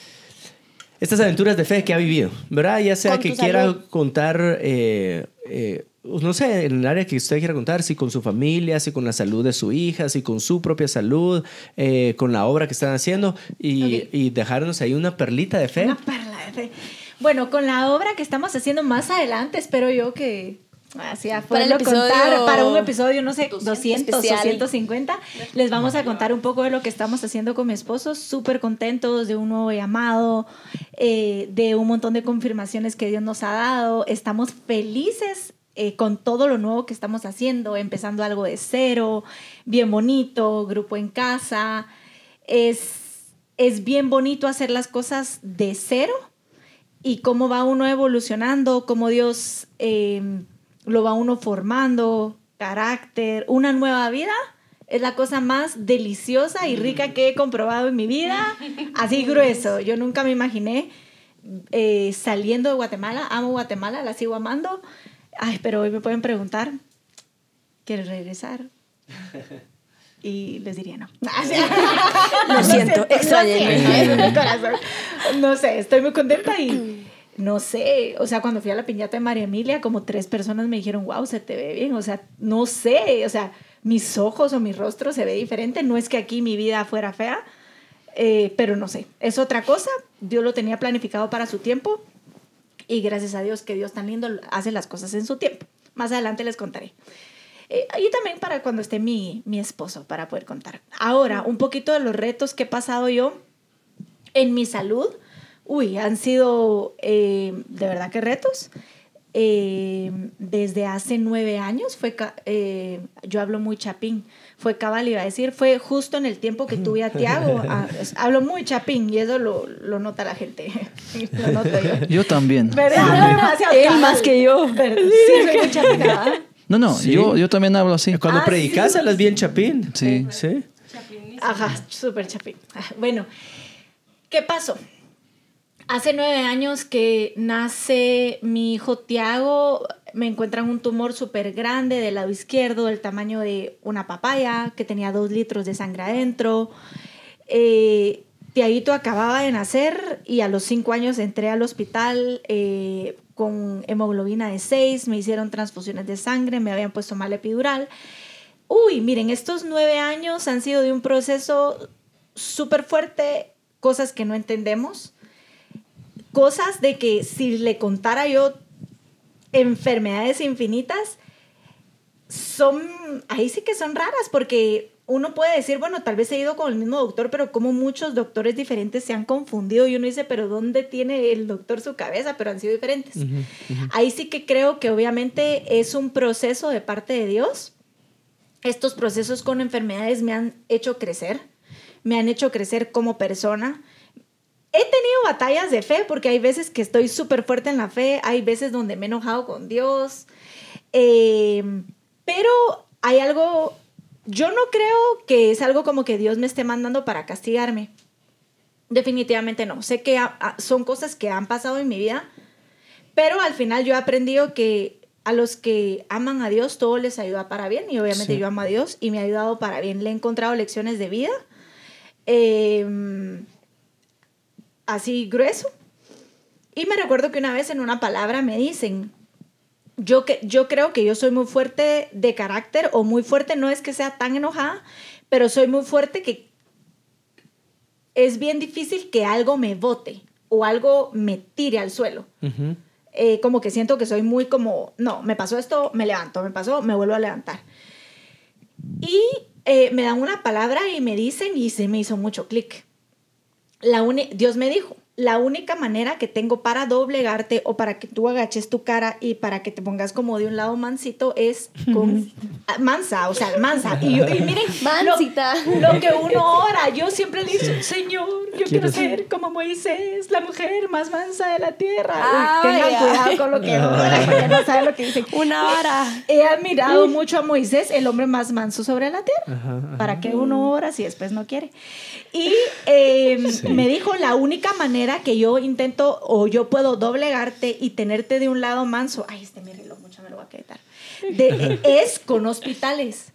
estas aventuras de fe que ha vivido, ¿verdad? Ya sea que quiera contar eh, eh, no sé, en el área que usted quiera contar, si con su familia, si con la salud de su hija, si con su propia salud, eh, con la obra que están haciendo y, y, dejarnos ahí una perlita de fe. Una perla de fe. Bueno, con la obra que estamos haciendo más adelante, espero yo que Así a para, contar, para un episodio, no sé, 200, 250, les vamos a contar un poco de lo que estamos haciendo con mi esposo, súper contentos de un nuevo llamado, eh, de un montón de confirmaciones que Dios nos ha dado, estamos felices eh, con todo lo nuevo que estamos haciendo, empezando algo de cero, bien bonito, grupo en casa, es, es bien bonito hacer las cosas de cero y cómo va uno evolucionando, cómo Dios... Eh, lo va uno formando, carácter, una nueva vida. Es la cosa más deliciosa y rica que he comprobado en mi vida. Así grueso. Yo nunca me imaginé eh, saliendo de Guatemala. Amo Guatemala, la sigo amando. Ay, pero hoy me pueden preguntar, ¿quieres regresar? Y les diría no. Lo siento, extrañé. No sé, estoy muy contenta y no sé, o sea, cuando fui a la piñata de María Emilia, como tres personas me dijeron, wow, se te ve bien, o sea, no sé, o sea, mis ojos o mi rostro se ve diferente, no es que aquí mi vida fuera fea, eh, pero no sé, es otra cosa, Dios lo tenía planificado para su tiempo y gracias a Dios que Dios tan lindo hace las cosas en su tiempo. Más adelante les contaré. Eh, y también para cuando esté mi, mi esposo, para poder contar. Ahora, un poquito de los retos que he pasado yo en mi salud uy, han sido eh, de verdad que retos. Eh, desde hace nueve años fue, eh, yo hablo muy chapín, fue cabal, iba a decir, fue justo en el tiempo que tuve a Tiago, hablo muy chapín y eso lo, lo nota la gente, lo noto yo. Yo también. ¿Verdad? Él más que yo. sí, soy muy chapín, No, no, yo, yo también hablo así. Cuando ah, predicas, hablas bien chapín. Sí. Sí. Ajá, súper chapín. Ah, bueno, ¿qué pasó? Hace nueve años que nace mi hijo Tiago, me encuentran un tumor súper grande del lado izquierdo, del tamaño de una papaya, que tenía dos litros de sangre adentro. Eh, Tiaguito acababa de nacer y a los cinco años entré al hospital eh, con hemoglobina de seis, me hicieron transfusiones de sangre, me habían puesto mal epidural. Uy, miren, estos nueve años han sido de un proceso súper fuerte, cosas que no entendemos cosas de que si le contara yo enfermedades infinitas, son, ahí sí que son raras, porque uno puede decir, bueno, tal vez he ido con el mismo doctor, pero como muchos doctores diferentes se han confundido y uno dice, pero ¿dónde tiene el doctor su cabeza? Pero han sido diferentes. Ahí sí que creo que obviamente es un proceso de parte de Dios. Estos procesos con enfermedades me han hecho crecer, me han hecho crecer como persona, he tenido batallas de fe porque hay veces que estoy súper fuerte en la fe, hay veces donde me he enojado con Dios, em, pero hay algo, yo no creo que es algo como que Dios me esté mandando para castigarme. Definitivamente no. Sé que son cosas que han pasado en mi vida, pero al final yo he aprendido que a los que aman a Dios todo les ayuda para bien y obviamente yo amo a Dios y me ha ayudado para bien. Le he encontrado lecciones de vida. Eh, así grueso. Y me recuerdo que una vez en una palabra me dicen, yo, que, yo creo que yo soy muy fuerte de carácter o muy fuerte, no es que sea tan enojada, pero soy muy fuerte que es bien difícil que algo me bote o algo me tire al suelo. Eh, como que siento que soy muy como, no, me pasó esto, me levanto, me pasó, me vuelvo a levantar. Y eh, me dan una palabra y me dicen y se me hizo mucho clic la Dios me dijo, la única manera que tengo para doblegarte o para que tú agaches tu cara y para que te pongas como de un lado mansito es con mansa, o sea, mansa. Y, yo, y miren, Mansita. Lo, que uno ora, yo siempre le digo, Señor, yo quiero ser como Moisés, la mujer más mansa de la tierra. tengan cuidado con lo que no saben lo que dicen. Una hora. He, admirado mucho a Moisés, el hombre más manso sobre la tierra. Para que uno ora si después no quiere. Y em, me dijo, la única manera que yo intento o yo puedo doblegarte y tenerte de un lado manso, ay, este mi reloj mucho me lo va a quitar, es con hospitales.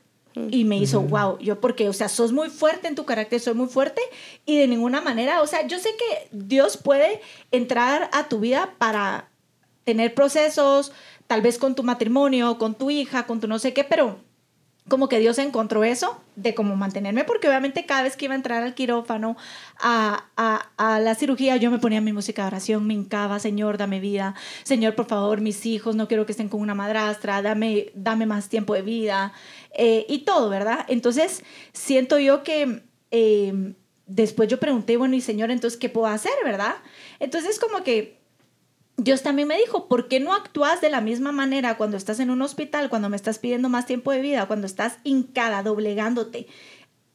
Y me hizo, wow, yo porque, o sea, sos muy fuerte en tu carácter, soy muy fuerte y de ninguna manera, o sea, yo sé que Dios puede entrar a tu vida para tener procesos, tal vez con tu matrimonio, con tu hija, con tu no sé qué, pero como que Dios encontró eso de cómo mantenerme, porque obviamente cada vez que iba a entrar al quirófano, a, a, la cirugía, yo me ponía mi música de oración, me hincaba, Señor, dame vida, Señor, por favor, mis hijos, no quiero que estén con una madrastra, dame, dame más tiempo de vida, eh, y todo, ¿verdad? Entonces, siento yo que eh, después yo pregunté, bueno, y Señor, entonces, ¿qué puedo hacer, verdad? Entonces, como que Dios también me dijo, ¿por qué no actúas de la misma manera cuando estás en un hospital, cuando me estás pidiendo más tiempo de vida, cuando estás hincada, doblegándote,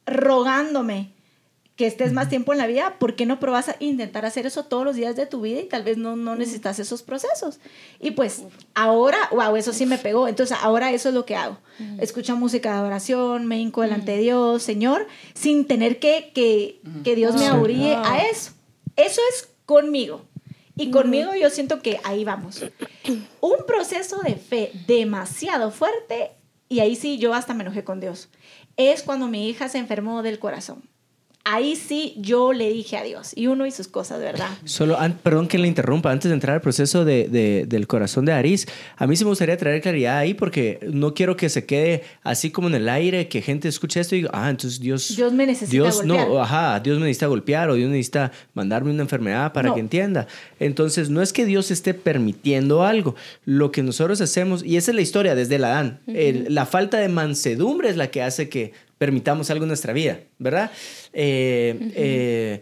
rogándome que estés más tiempo en la vida? ¿Por qué no probas a intentar hacer eso todos los días de tu vida y tal vez no, no necesitas esos procesos? Y pues ahora, wow, eso sí me pegó. Entonces ahora eso es lo que hago. Escucho música de oración, me hinco delante de Dios, Señor, sin tener que, que, que Dios me aburríe a eso. Eso es conmigo. Y conmigo yo siento que ahí vamos. Un proceso de fe demasiado fuerte, y ahí sí yo hasta me enojé con Dios, es cuando mi hija se enfermó del corazón ahí sí yo le dije a Dios y uno y sus cosas, ¿verdad? Solo, perdón que le interrumpa, antes de entrar al proceso de, del corazón de Aris, a mí sí me gustaría traer claridad ahí porque no quiero que se quede así como en el aire, que gente escuche esto y diga, ah, entonces Dios... Dios me necesita Dios, golpear. No, ajá, Dios me necesita golpear o Dios necesita mandarme una enfermedad para que entienda. Entonces, no es que Dios esté permitiendo algo, lo que nosotros hacemos, y esa es la historia desde el Adán, la falta de mansedumbre es la que hace que permitamos algo en nuestra vida, ¿verdad? Eh, eh,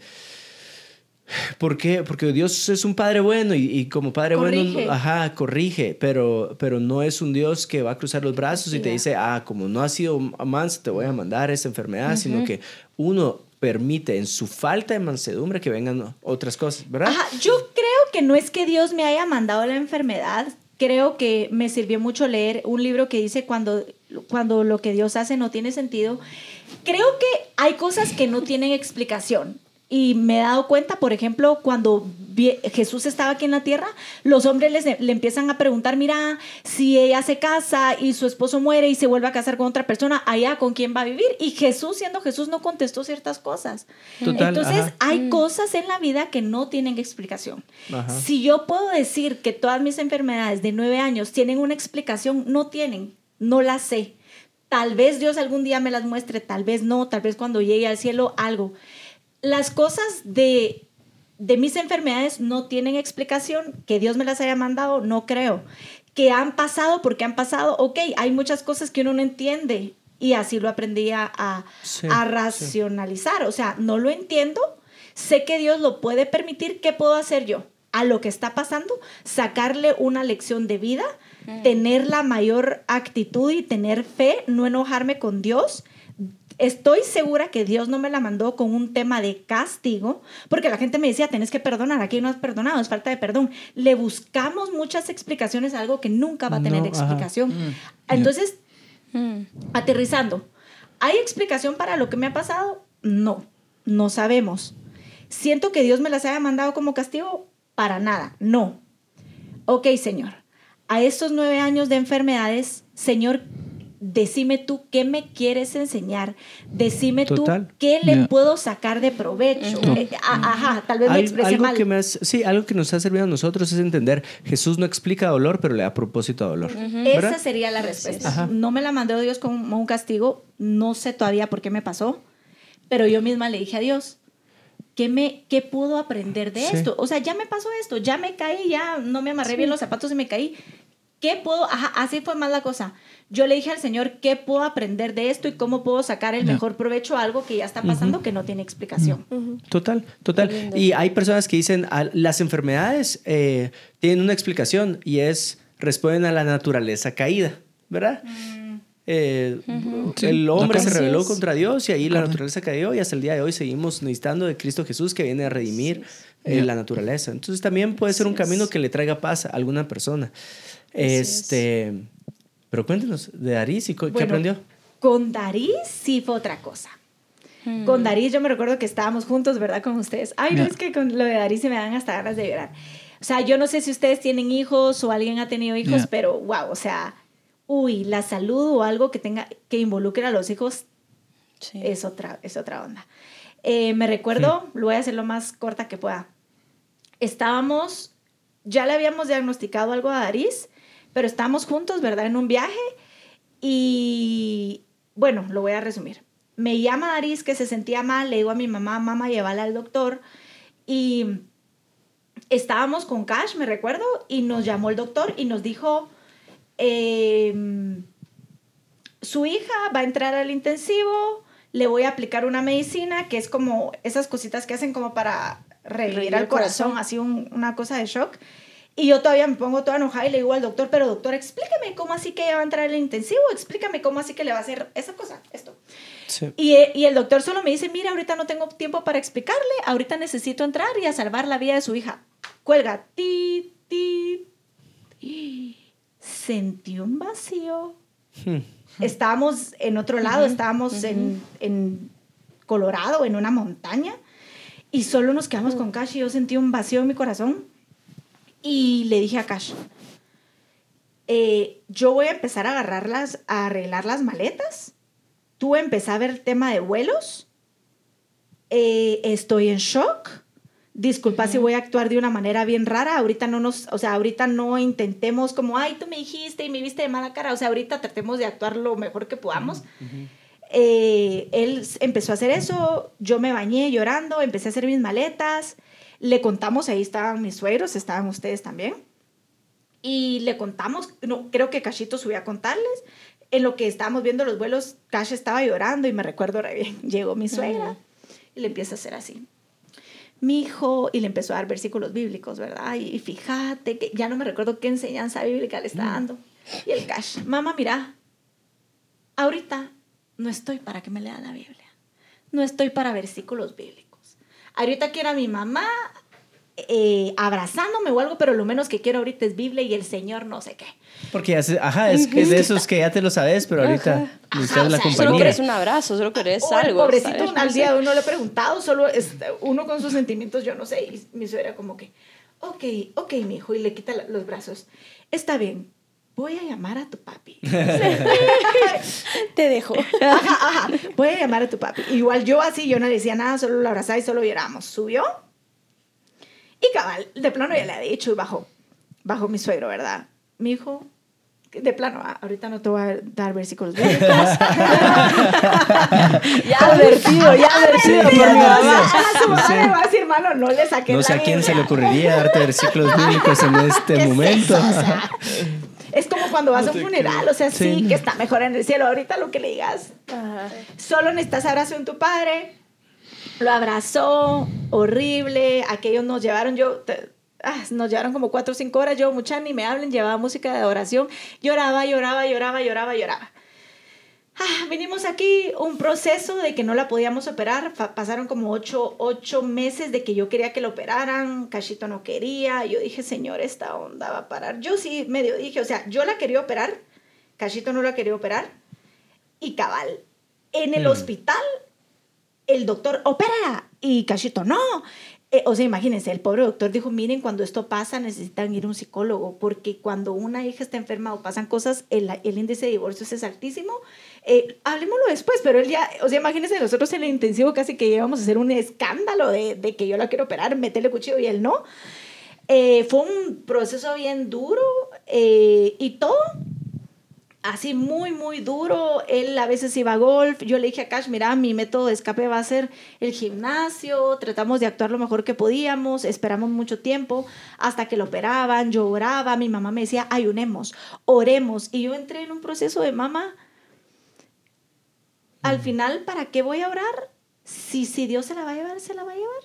¿Por qué? Porque Dios es un Padre bueno y, como Padre bueno, ajá, corrige, pero, pero no es un Dios que va a cruzar los brazos y te dice, ah, como no has sido manso, te voy a mandar esa enfermedad, sino que uno permite en su falta de mansedumbre que vengan otras cosas, ¿verdad? Ajá, yo creo que no es que Dios me haya mandado la enfermedad, creo que me sirvió mucho leer un libro que dice cuando, cuando lo que Dios hace no tiene sentido. Creo que hay cosas que no tienen explicación. Y me he dado cuenta, por ejemplo, cuando Jesús estaba aquí en la tierra, los hombres le empiezan a preguntar, mira, si ella se casa y su esposo muere y se vuelve a casar con otra persona, allá con quién va a vivir. Y Jesús, siendo Jesús, no contestó ciertas cosas. Entonces, hay mm. cosas en la vida que no tienen explicación. Si yo puedo decir que todas mis enfermedades de nueve años tienen una explicación, no tienen, no las sé. Tal vez Dios algún día me las muestre, tal vez no, tal vez cuando llegue al cielo algo las cosas de, de mis enfermedades no tienen explicación, que Dios me las haya mandado, no creo. Que han pasado porque han pasado, ok, hay muchas cosas que uno no entiende y así lo aprendí a, a, racionalizar. O sea, no lo entiendo, sé que Dios lo puede permitir, ¿qué puedo hacer yo? A lo que está pasando, sacarle una lección de vida, mm. tener la mayor actitud y tener fe, no enojarme con Dios Estoy segura que Dios no me la mandó con un tema de castigo, porque la gente me decía, tenés que perdonar, aquí no has perdonado, es falta de perdón. Le buscamos muchas explicaciones a algo que nunca va a tener explicación. Mm. Entonces, mm. aterrizando, ¿hay explicación para lo que me ha pasado? No, no sabemos. ¿Siento que Dios me las haya mandado como castigo? Para nada, no. Ok, Señor, a estos nueve años de enfermedades, Señor, decime tú qué me quieres enseñar, decime tú qué le puedo sacar de provecho. Eh, ajá, tal vez me expresé algo mal. Que sí, algo que nos ha servido a nosotros es entender, Jesús no explica dolor, pero le da propósito a dolor. Esa sería la respuesta. No me la mandó Dios como un castigo, no sé todavía por qué me pasó, pero yo misma le dije a Dios, ¿qué, me, qué puedo aprender de esto? O sea, ya me pasó esto, ya me caí, ya no me amarré bien los zapatos y me caí. ¿Qué puedo? Ajá, así fue más la cosa yo le dije al Señor, ¿qué puedo aprender de esto y cómo puedo sacar el mejor provecho a algo que ya está pasando que no tiene explicación? Total, total. Y hay personas que dicen, ah, las enfermedades eh, tienen una explicación y es, responden a la naturaleza caída, ¿verdad? Mm. Eh, el hombre se rebeló contra Dios y ahí la naturaleza cayó y hasta el día de hoy seguimos necesitando de Cristo Jesús que viene a redimir eh, la naturaleza. Entonces también puede ser un camino que le traiga paz a alguna persona. este, pero cuéntenos de Daris y qué aprendió. Con Daris sí fue otra cosa. Hmm. Con Daris yo me recuerdo que estábamos juntos, ¿verdad? Con ustedes. Ay, no, es que con lo de Daris se me dan hasta ganas de llorar. O sea, yo no sé si ustedes tienen hijos o alguien ha tenido hijos, pero wow, o sea, uy, la salud o algo que tenga que involucre a los hijos es, otra, es otra onda. Eh, me recuerdo, lo voy a hacer lo más corta que pueda. Estábamos, ya le habíamos diagnosticado algo a Daris, pero estábamos juntos, ¿verdad? En un viaje y bueno, lo voy a resumir. Me llama Aris que se sentía mal, le digo a mi mamá, mamá, llévala al doctor y estábamos con Cash, me recuerdo, y nos llamó el doctor y nos dijo, em, su hija va a entrar al intensivo, le voy a aplicar una medicina que es como esas cositas que hacen como para revivir al corazón, así una cosa de shock. Y yo todavía me pongo toda enojada y le digo al doctor, pero doctor, explícame cómo así que ella va a entrar al intensivo, explícame cómo así que le va a hacer esa cosa, esto. Y, y, el doctor solo me dice, mira, ahorita no tengo tiempo para explicarle, ahorita necesito entrar y a salvar la vida de su hija. Cuelga, ti, ti. Sentí un vacío. Hmm. Estábamos en otro lado, estábamos en, en, Colorado, en una montaña, y solo nos quedamos con Cash y yo sentí un vacío en mi corazón. Y le dije a Cash, eh, yo voy a empezar a agarrarlas, a arreglar las maletas. Tú empezás a ver el tema de vuelos. Eh, estoy en shock. Disculpa si voy a actuar de una manera bien rara. Ahorita no nos, o sea, ahorita no intentemos como, ay, tú me dijiste y me viste de mala cara. O sea, ahorita tratemos de actuar lo mejor que podamos. Eh, él empezó a hacer eso. Yo me bañé llorando, empecé a hacer mis maletas. Le contamos, ahí estaban mis suegros, estaban ustedes también. Y le contamos, no, creo que Cachito subió a contarles. En lo que estábamos viendo los vuelos, Cash estaba llorando y me recuerdo bien. Llegó mi suegra y le empieza a hacer así mi hijo, y le empezó a dar versículos bíblicos, ¿verdad? Y, fíjate que ya no me recuerdo qué enseñanza bíblica le está mm. dando. Y el cash, mamá, mira, ahorita no estoy para que me lea la Biblia. No estoy para versículos bíblicos. Ahorita quiero a mi mamá eh, abrazándome o algo, pero lo menos que quiero ahorita es Biblia y el Señor no sé qué. Porque, ajá, es que de esos que ya te lo sabes, pero ahorita necesitas la compañía. Solo querés un abrazo, solo querés algo. Pobrecito, al día uno le he preguntado, solo es, uno con sus sentimientos, yo no sé, y mi suegra como que, ok, ok, mi hijo, y le quita los brazos. Está bien, voy a llamar a tu papi. Te dejo. Ajá, ajá, voy a llamar a tu papi. Igual yo así, yo no le decía nada, solo lo abrazaba y solo lloramos. Subió y cabal, de plano ya le ha dicho, bajo, bajo mi suegro, ¿verdad? Mi hijo, de plano, ah, ahorita no te voy a dar versículos bíblicos. ya advertido, ya advertido por mi mamá. A su mamá le va a decir, hermano, no le saqué No sé a quién se le ocurriría darte versículos bíblicos en este momento. Es, como cuando vas a un funeral, o sea, sí. que está mejor en el cielo. Ahorita lo que le digas. Solo necesitas abrazo en tu padre, lo abrazó, horrible, aquellos nos llevaron, yo, ah, nos llevaron como cuatro o cinco horas, yo mucha ni me hablen, llevaba música de oración, lloraba, lloraba, lloraba, lloraba, lloraba. Ah, vinimos aquí, un proceso de que no la podíamos operar, pasaron como ocho, ocho meses de que yo quería que lo operaran, Cachito no quería, yo dije, señor, esta onda va a parar. Yo sí medio dije, o sea, yo la quería operar, Cachito no la quería operar, y cabal, en el mm. hospital el doctor, opera. Y Cachito, no. Eh, o sea, imagínense, el pobre doctor dijo, miren, cuando esto pasa necesitan ir a un psicólogo, porque cuando una hija está enferma o pasan cosas, el, el índice de divorcios es altísimo. Eh, hablemoslo después, pero él ya, o sea, imagínense, nosotros en el intensivo casi que íbamos a hacer un escándalo de, de que yo la quiero operar, meterle cuchillo y él no. Eh, fue un proceso bien duro y todo así muy, muy duro. Él a veces iba a golf. Yo le dije a Cash, mira, mi método de escape va a ser el gimnasio. Tratamos de actuar lo mejor que podíamos. Esperamos mucho tiempo hasta que lo operaban. Yo oraba. Mi mamá me decía, ayunemos, oremos. Y yo entré en un proceso de mamá. Al final, ¿para qué voy a orar? Si, si Dios se la va a llevar, se la va a llevar.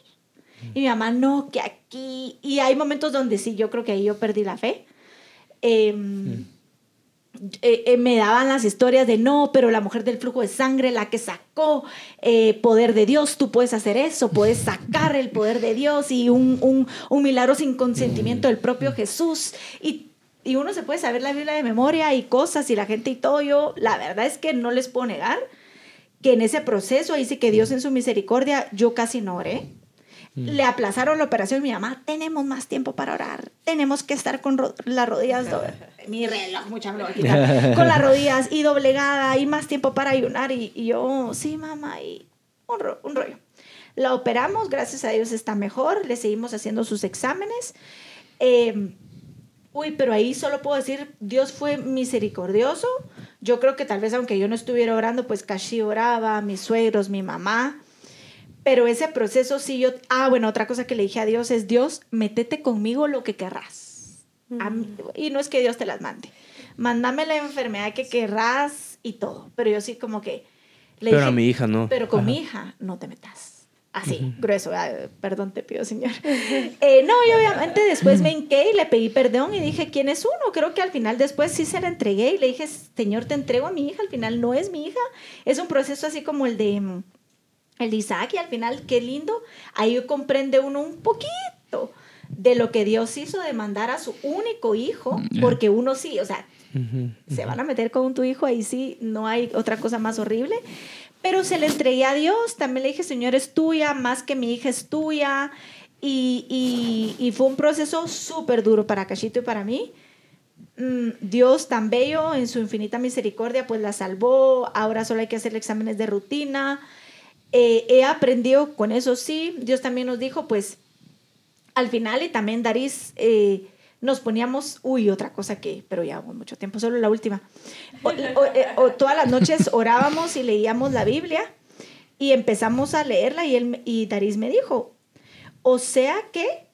Y mi mamá, no, que aquí. Y hay momentos donde sí, yo creo que ahí yo perdí la fe. Eh, eh, eh, me daban las historias de no, pero la mujer del flujo de sangre, la que sacó eh, poder de Dios, tú puedes hacer eso, puedes sacar el poder de Dios y un, un, milagro sin consentimiento del propio Jesús. Y, y, uno se puede saber la Biblia de memoria y cosas y la gente y todo. Yo, la verdad es que no les puedo negar que en ese proceso, dice que Dios en su misericordia, yo casi no oré. Le aplazaron la operación mi mamá, tenemos más tiempo para orar, tenemos que estar con las rodillas, mi reloj, mucha me con las rodillas y doblegada y más tiempo para ayunar. Y, yo, sí, mamá, y un, un, rollo. La operamos, gracias a Dios está mejor, le seguimos haciendo sus exámenes. Em, Uy, pero ahí solo puedo decir, Dios fue misericordioso. Yo creo que tal vez aunque yo no estuviera orando, pues Kashi oraba, mis suegros, mi mamá. Pero ese proceso sí yo... Ah, bueno, otra cosa que le dije a Dios es, Dios, métete conmigo lo que querrás. y no es que Dios te las mande. Mándame la enfermedad que querrás y todo. Pero yo sí como que... Le pero a mi hija no. Pero con mi hija no te metas así, grueso, perdón te pido, señor. Eh, no, y obviamente después me hinqué y le pedí perdón y dije, ¿quién es uno? Creo que al final después sí se la entregué y le dije, Señor, te entrego a mi hija, al final no es mi hija, es un proceso así como el de, mm, el de Isaac y al final, qué lindo, ahí comprende uno un poquito de lo que Dios hizo de mandar a su único hijo, mm, porque uno sí, o sea, se van a meter con tu hijo, ahí sí, no hay otra cosa más horrible. Pero se le entregué a Dios, también le dije, Señor, es tuya, más que mi hija es tuya. Y, y, fue un proceso súper duro para Cachito y para mí. Mm, Dios tan bello en su infinita misericordia, pues la salvó. Ahora solo hay que hacer exámenes de rutina. Eh, he aprendido con eso, sí. Dios también nos dijo, pues, al final, y también Daris eh, nos poníamos, uy, otra cosa que, pero ya mucho tiempo, solo la última. Eh, o, todas las noches orábamos y leíamos la Biblia y empezamos a leerla y, él, y Daris me dijo, o sea que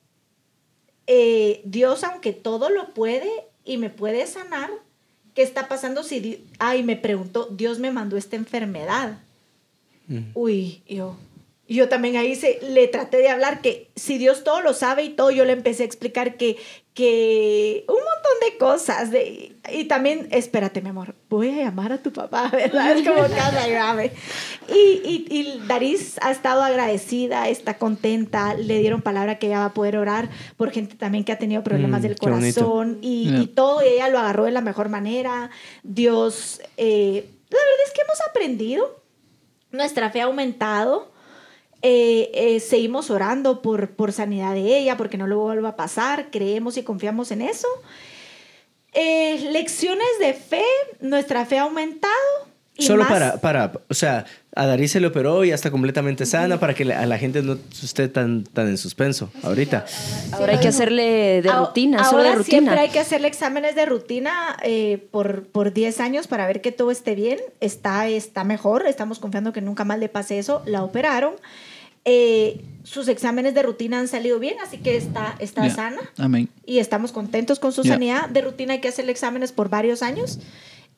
eh, Dios, aunque todo lo puede y me puede sanar, ¿qué está pasando si, ay, me preguntó, Dios me mandó esta enfermedad? Mm. Uy, yo, yo también ahí se, le traté de hablar que si Dios todo lo sabe y todo, yo le empecé a explicar que, que un montón de cosas. De, y también, espérate, mi amor, voy a llamar a tu papá, ¿verdad? Es como casa grave. Y, y, y Daris ha estado agradecida, está contenta, le dieron palabra que ella va a poder orar por gente también que ha tenido problemas mm, del corazón y, y, todo, y ella lo agarró de la mejor manera. Dios, eh, la verdad es que hemos aprendido, nuestra fe ha aumentado eh, eh, seguimos orando por, por sanidad de ella, porque no lo vuelva a pasar, creemos y confiamos en eso. Eh, lecciones de fe, nuestra fe ha aumentado. Solo para, para, o sea, a Darí se le operó y ya está completamente sana para que a la gente no esté tan, tan en suspenso ahorita. Ahora hay que hacerle de rutina, solo de rutina. siempre hay que hacerle exámenes de rutina por, por 10 años para ver que todo esté bien. Está, está mejor, estamos confiando que nunca más le pase eso. La operaron. Eh, sus exámenes de rutina han salido bien, así que está, está sana. Amén. Y estamos contentos con su sanidad. De rutina hay que hacer exámenes por varios años.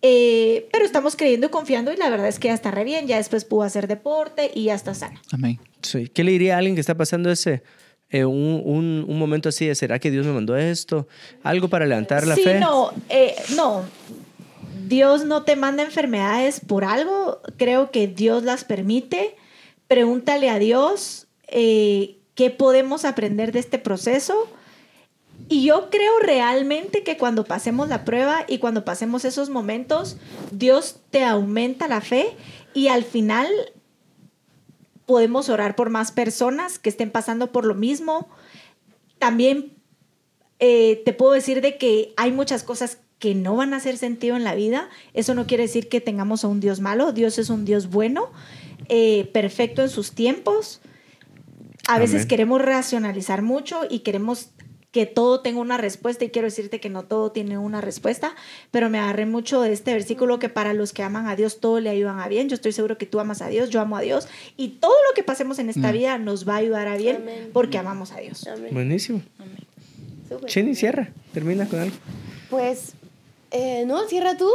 Eh, pero estamos creyendo y confiando y la verdad es que ya está re bien. Ya después pudo hacer deporte y ya está sana. Amén. Sí. ¿Qué le diría a alguien que está pasando ese, eh, un, un, un, momento así de, ¿será que Dios me mandó esto? ¿Algo para levantar la sí, fe? No, no. Dios no te manda enfermedades por algo. Creo que Dios las permite pregúntale a Dios eh, qué podemos aprender de este proceso. Y yo creo realmente que cuando pasemos la prueba y cuando pasemos esos momentos, Dios te aumenta la fe y al final podemos orar por más personas que estén pasando por lo mismo. También eh, te puedo decir de que hay muchas cosas que no van a hacer sentido en la vida. Eso no quiere decir que tengamos a un Dios malo. Dios es un Dios bueno eh, perfecto en sus tiempos. A veces queremos racionalizar mucho y queremos que todo tenga una respuesta y quiero decirte que no todo tiene una respuesta, pero me agarré mucho de este versículo que para los que aman a Dios todo le ayudan a bien. Yo estoy seguro que tú amas a Dios, yo amo a Dios y todo lo que pasemos en esta mm. vida nos va a ayudar a bien porque amamos a Dios. Buenísimo. Chini, cierra, termina con algo. Pues eh, no, cierra tú.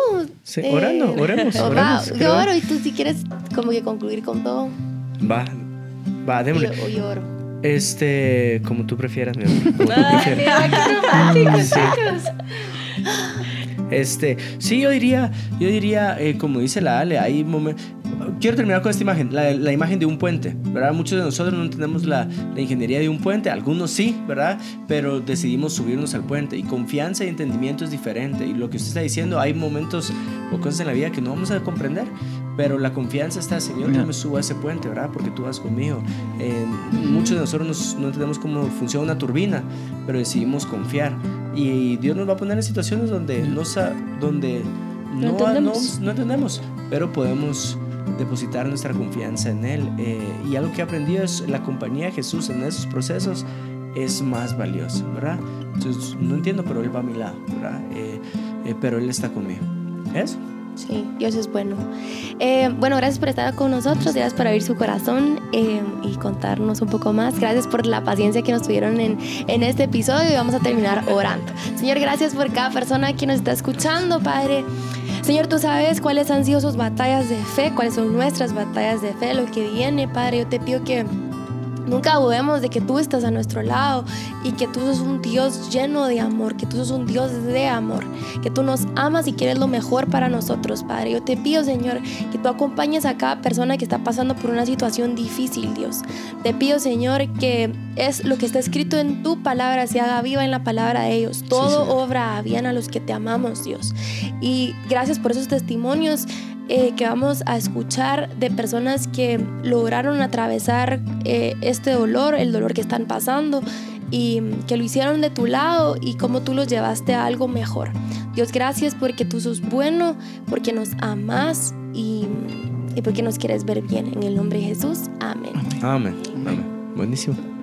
Sí, orando, eh, oremos. oremos yo oro y tú si quieres como que concluir con todo. Va, va, démosle. Yo, yo oro. Este, como tú prefieras, mi amor. Como tú prefieras. Este, sí, yo diría, yo diría, eh, como dice la Ale, hay momentos. Quiero terminar con esta imagen, la, la, imagen de un puente, ¿verdad? Muchos de nosotros no entendemos la, la, ingeniería de un puente, algunos sí, ¿verdad? Pero decidimos subirnos al puente y confianza y entendimiento es diferente. Y lo que usted está diciendo, hay momentos o cosas en la vida que no vamos a comprender, pero la confianza está, Señor, yo me subo a ese puente, ¿verdad? Porque tú vas conmigo. Eh, muchos de nosotros no entendemos cómo funciona una turbina, pero decidimos confiar. Y Dios nos va a poner en situaciones donde no, donde no, no, entendemos. No, entendemos, pero podemos depositar nuestra confianza en Él. Eh, y algo que he aprendido es la compañía de Jesús en esos procesos es más valioso, ¿verdad? Entonces, no entiendo, pero Él va a mi lado, ¿verdad? Eh, eh, pero Él está conmigo. ¿Eso? Sí, Dios es bueno. Eh, bueno, gracias por estar con nosotros, gracias por abrir su corazón y contarnos un poco más. Gracias por la paciencia que nos tuvieron en, en este episodio y vamos a terminar orando. Señor, gracias por cada persona que nos está escuchando, Padre. Señor, tú sabes cuáles han sido sus batallas de fe, cuáles son nuestras batallas de fe, lo que viene, Padre. Yo te pido que Nunca dudemos de que tú estás a nuestro lado y que tú sos un Dios lleno de amor, que tú sos un Dios de amor, que tú nos amas y quieres lo mejor para nosotros, Padre. Yo te pido, Señor, que tú acompañes a cada persona que está pasando por una situación difícil, Dios. Te pido, Señor, que es lo que está escrito en tu palabra se haga viva en la palabra de ellos. Todo obra bien a los que te amamos, Dios. Y gracias por esos testimonios eh, que vamos a escuchar de personas que lograron atravesar eh, este dolor, el dolor que están pasando y que lo hicieron de tu lado y cómo tú los llevaste a algo mejor. Dios, gracias porque tú sos bueno, porque nos amas y, y porque nos quieres ver bien. En el nombre de Jesús, amén. Amén. amén. Buenísimo.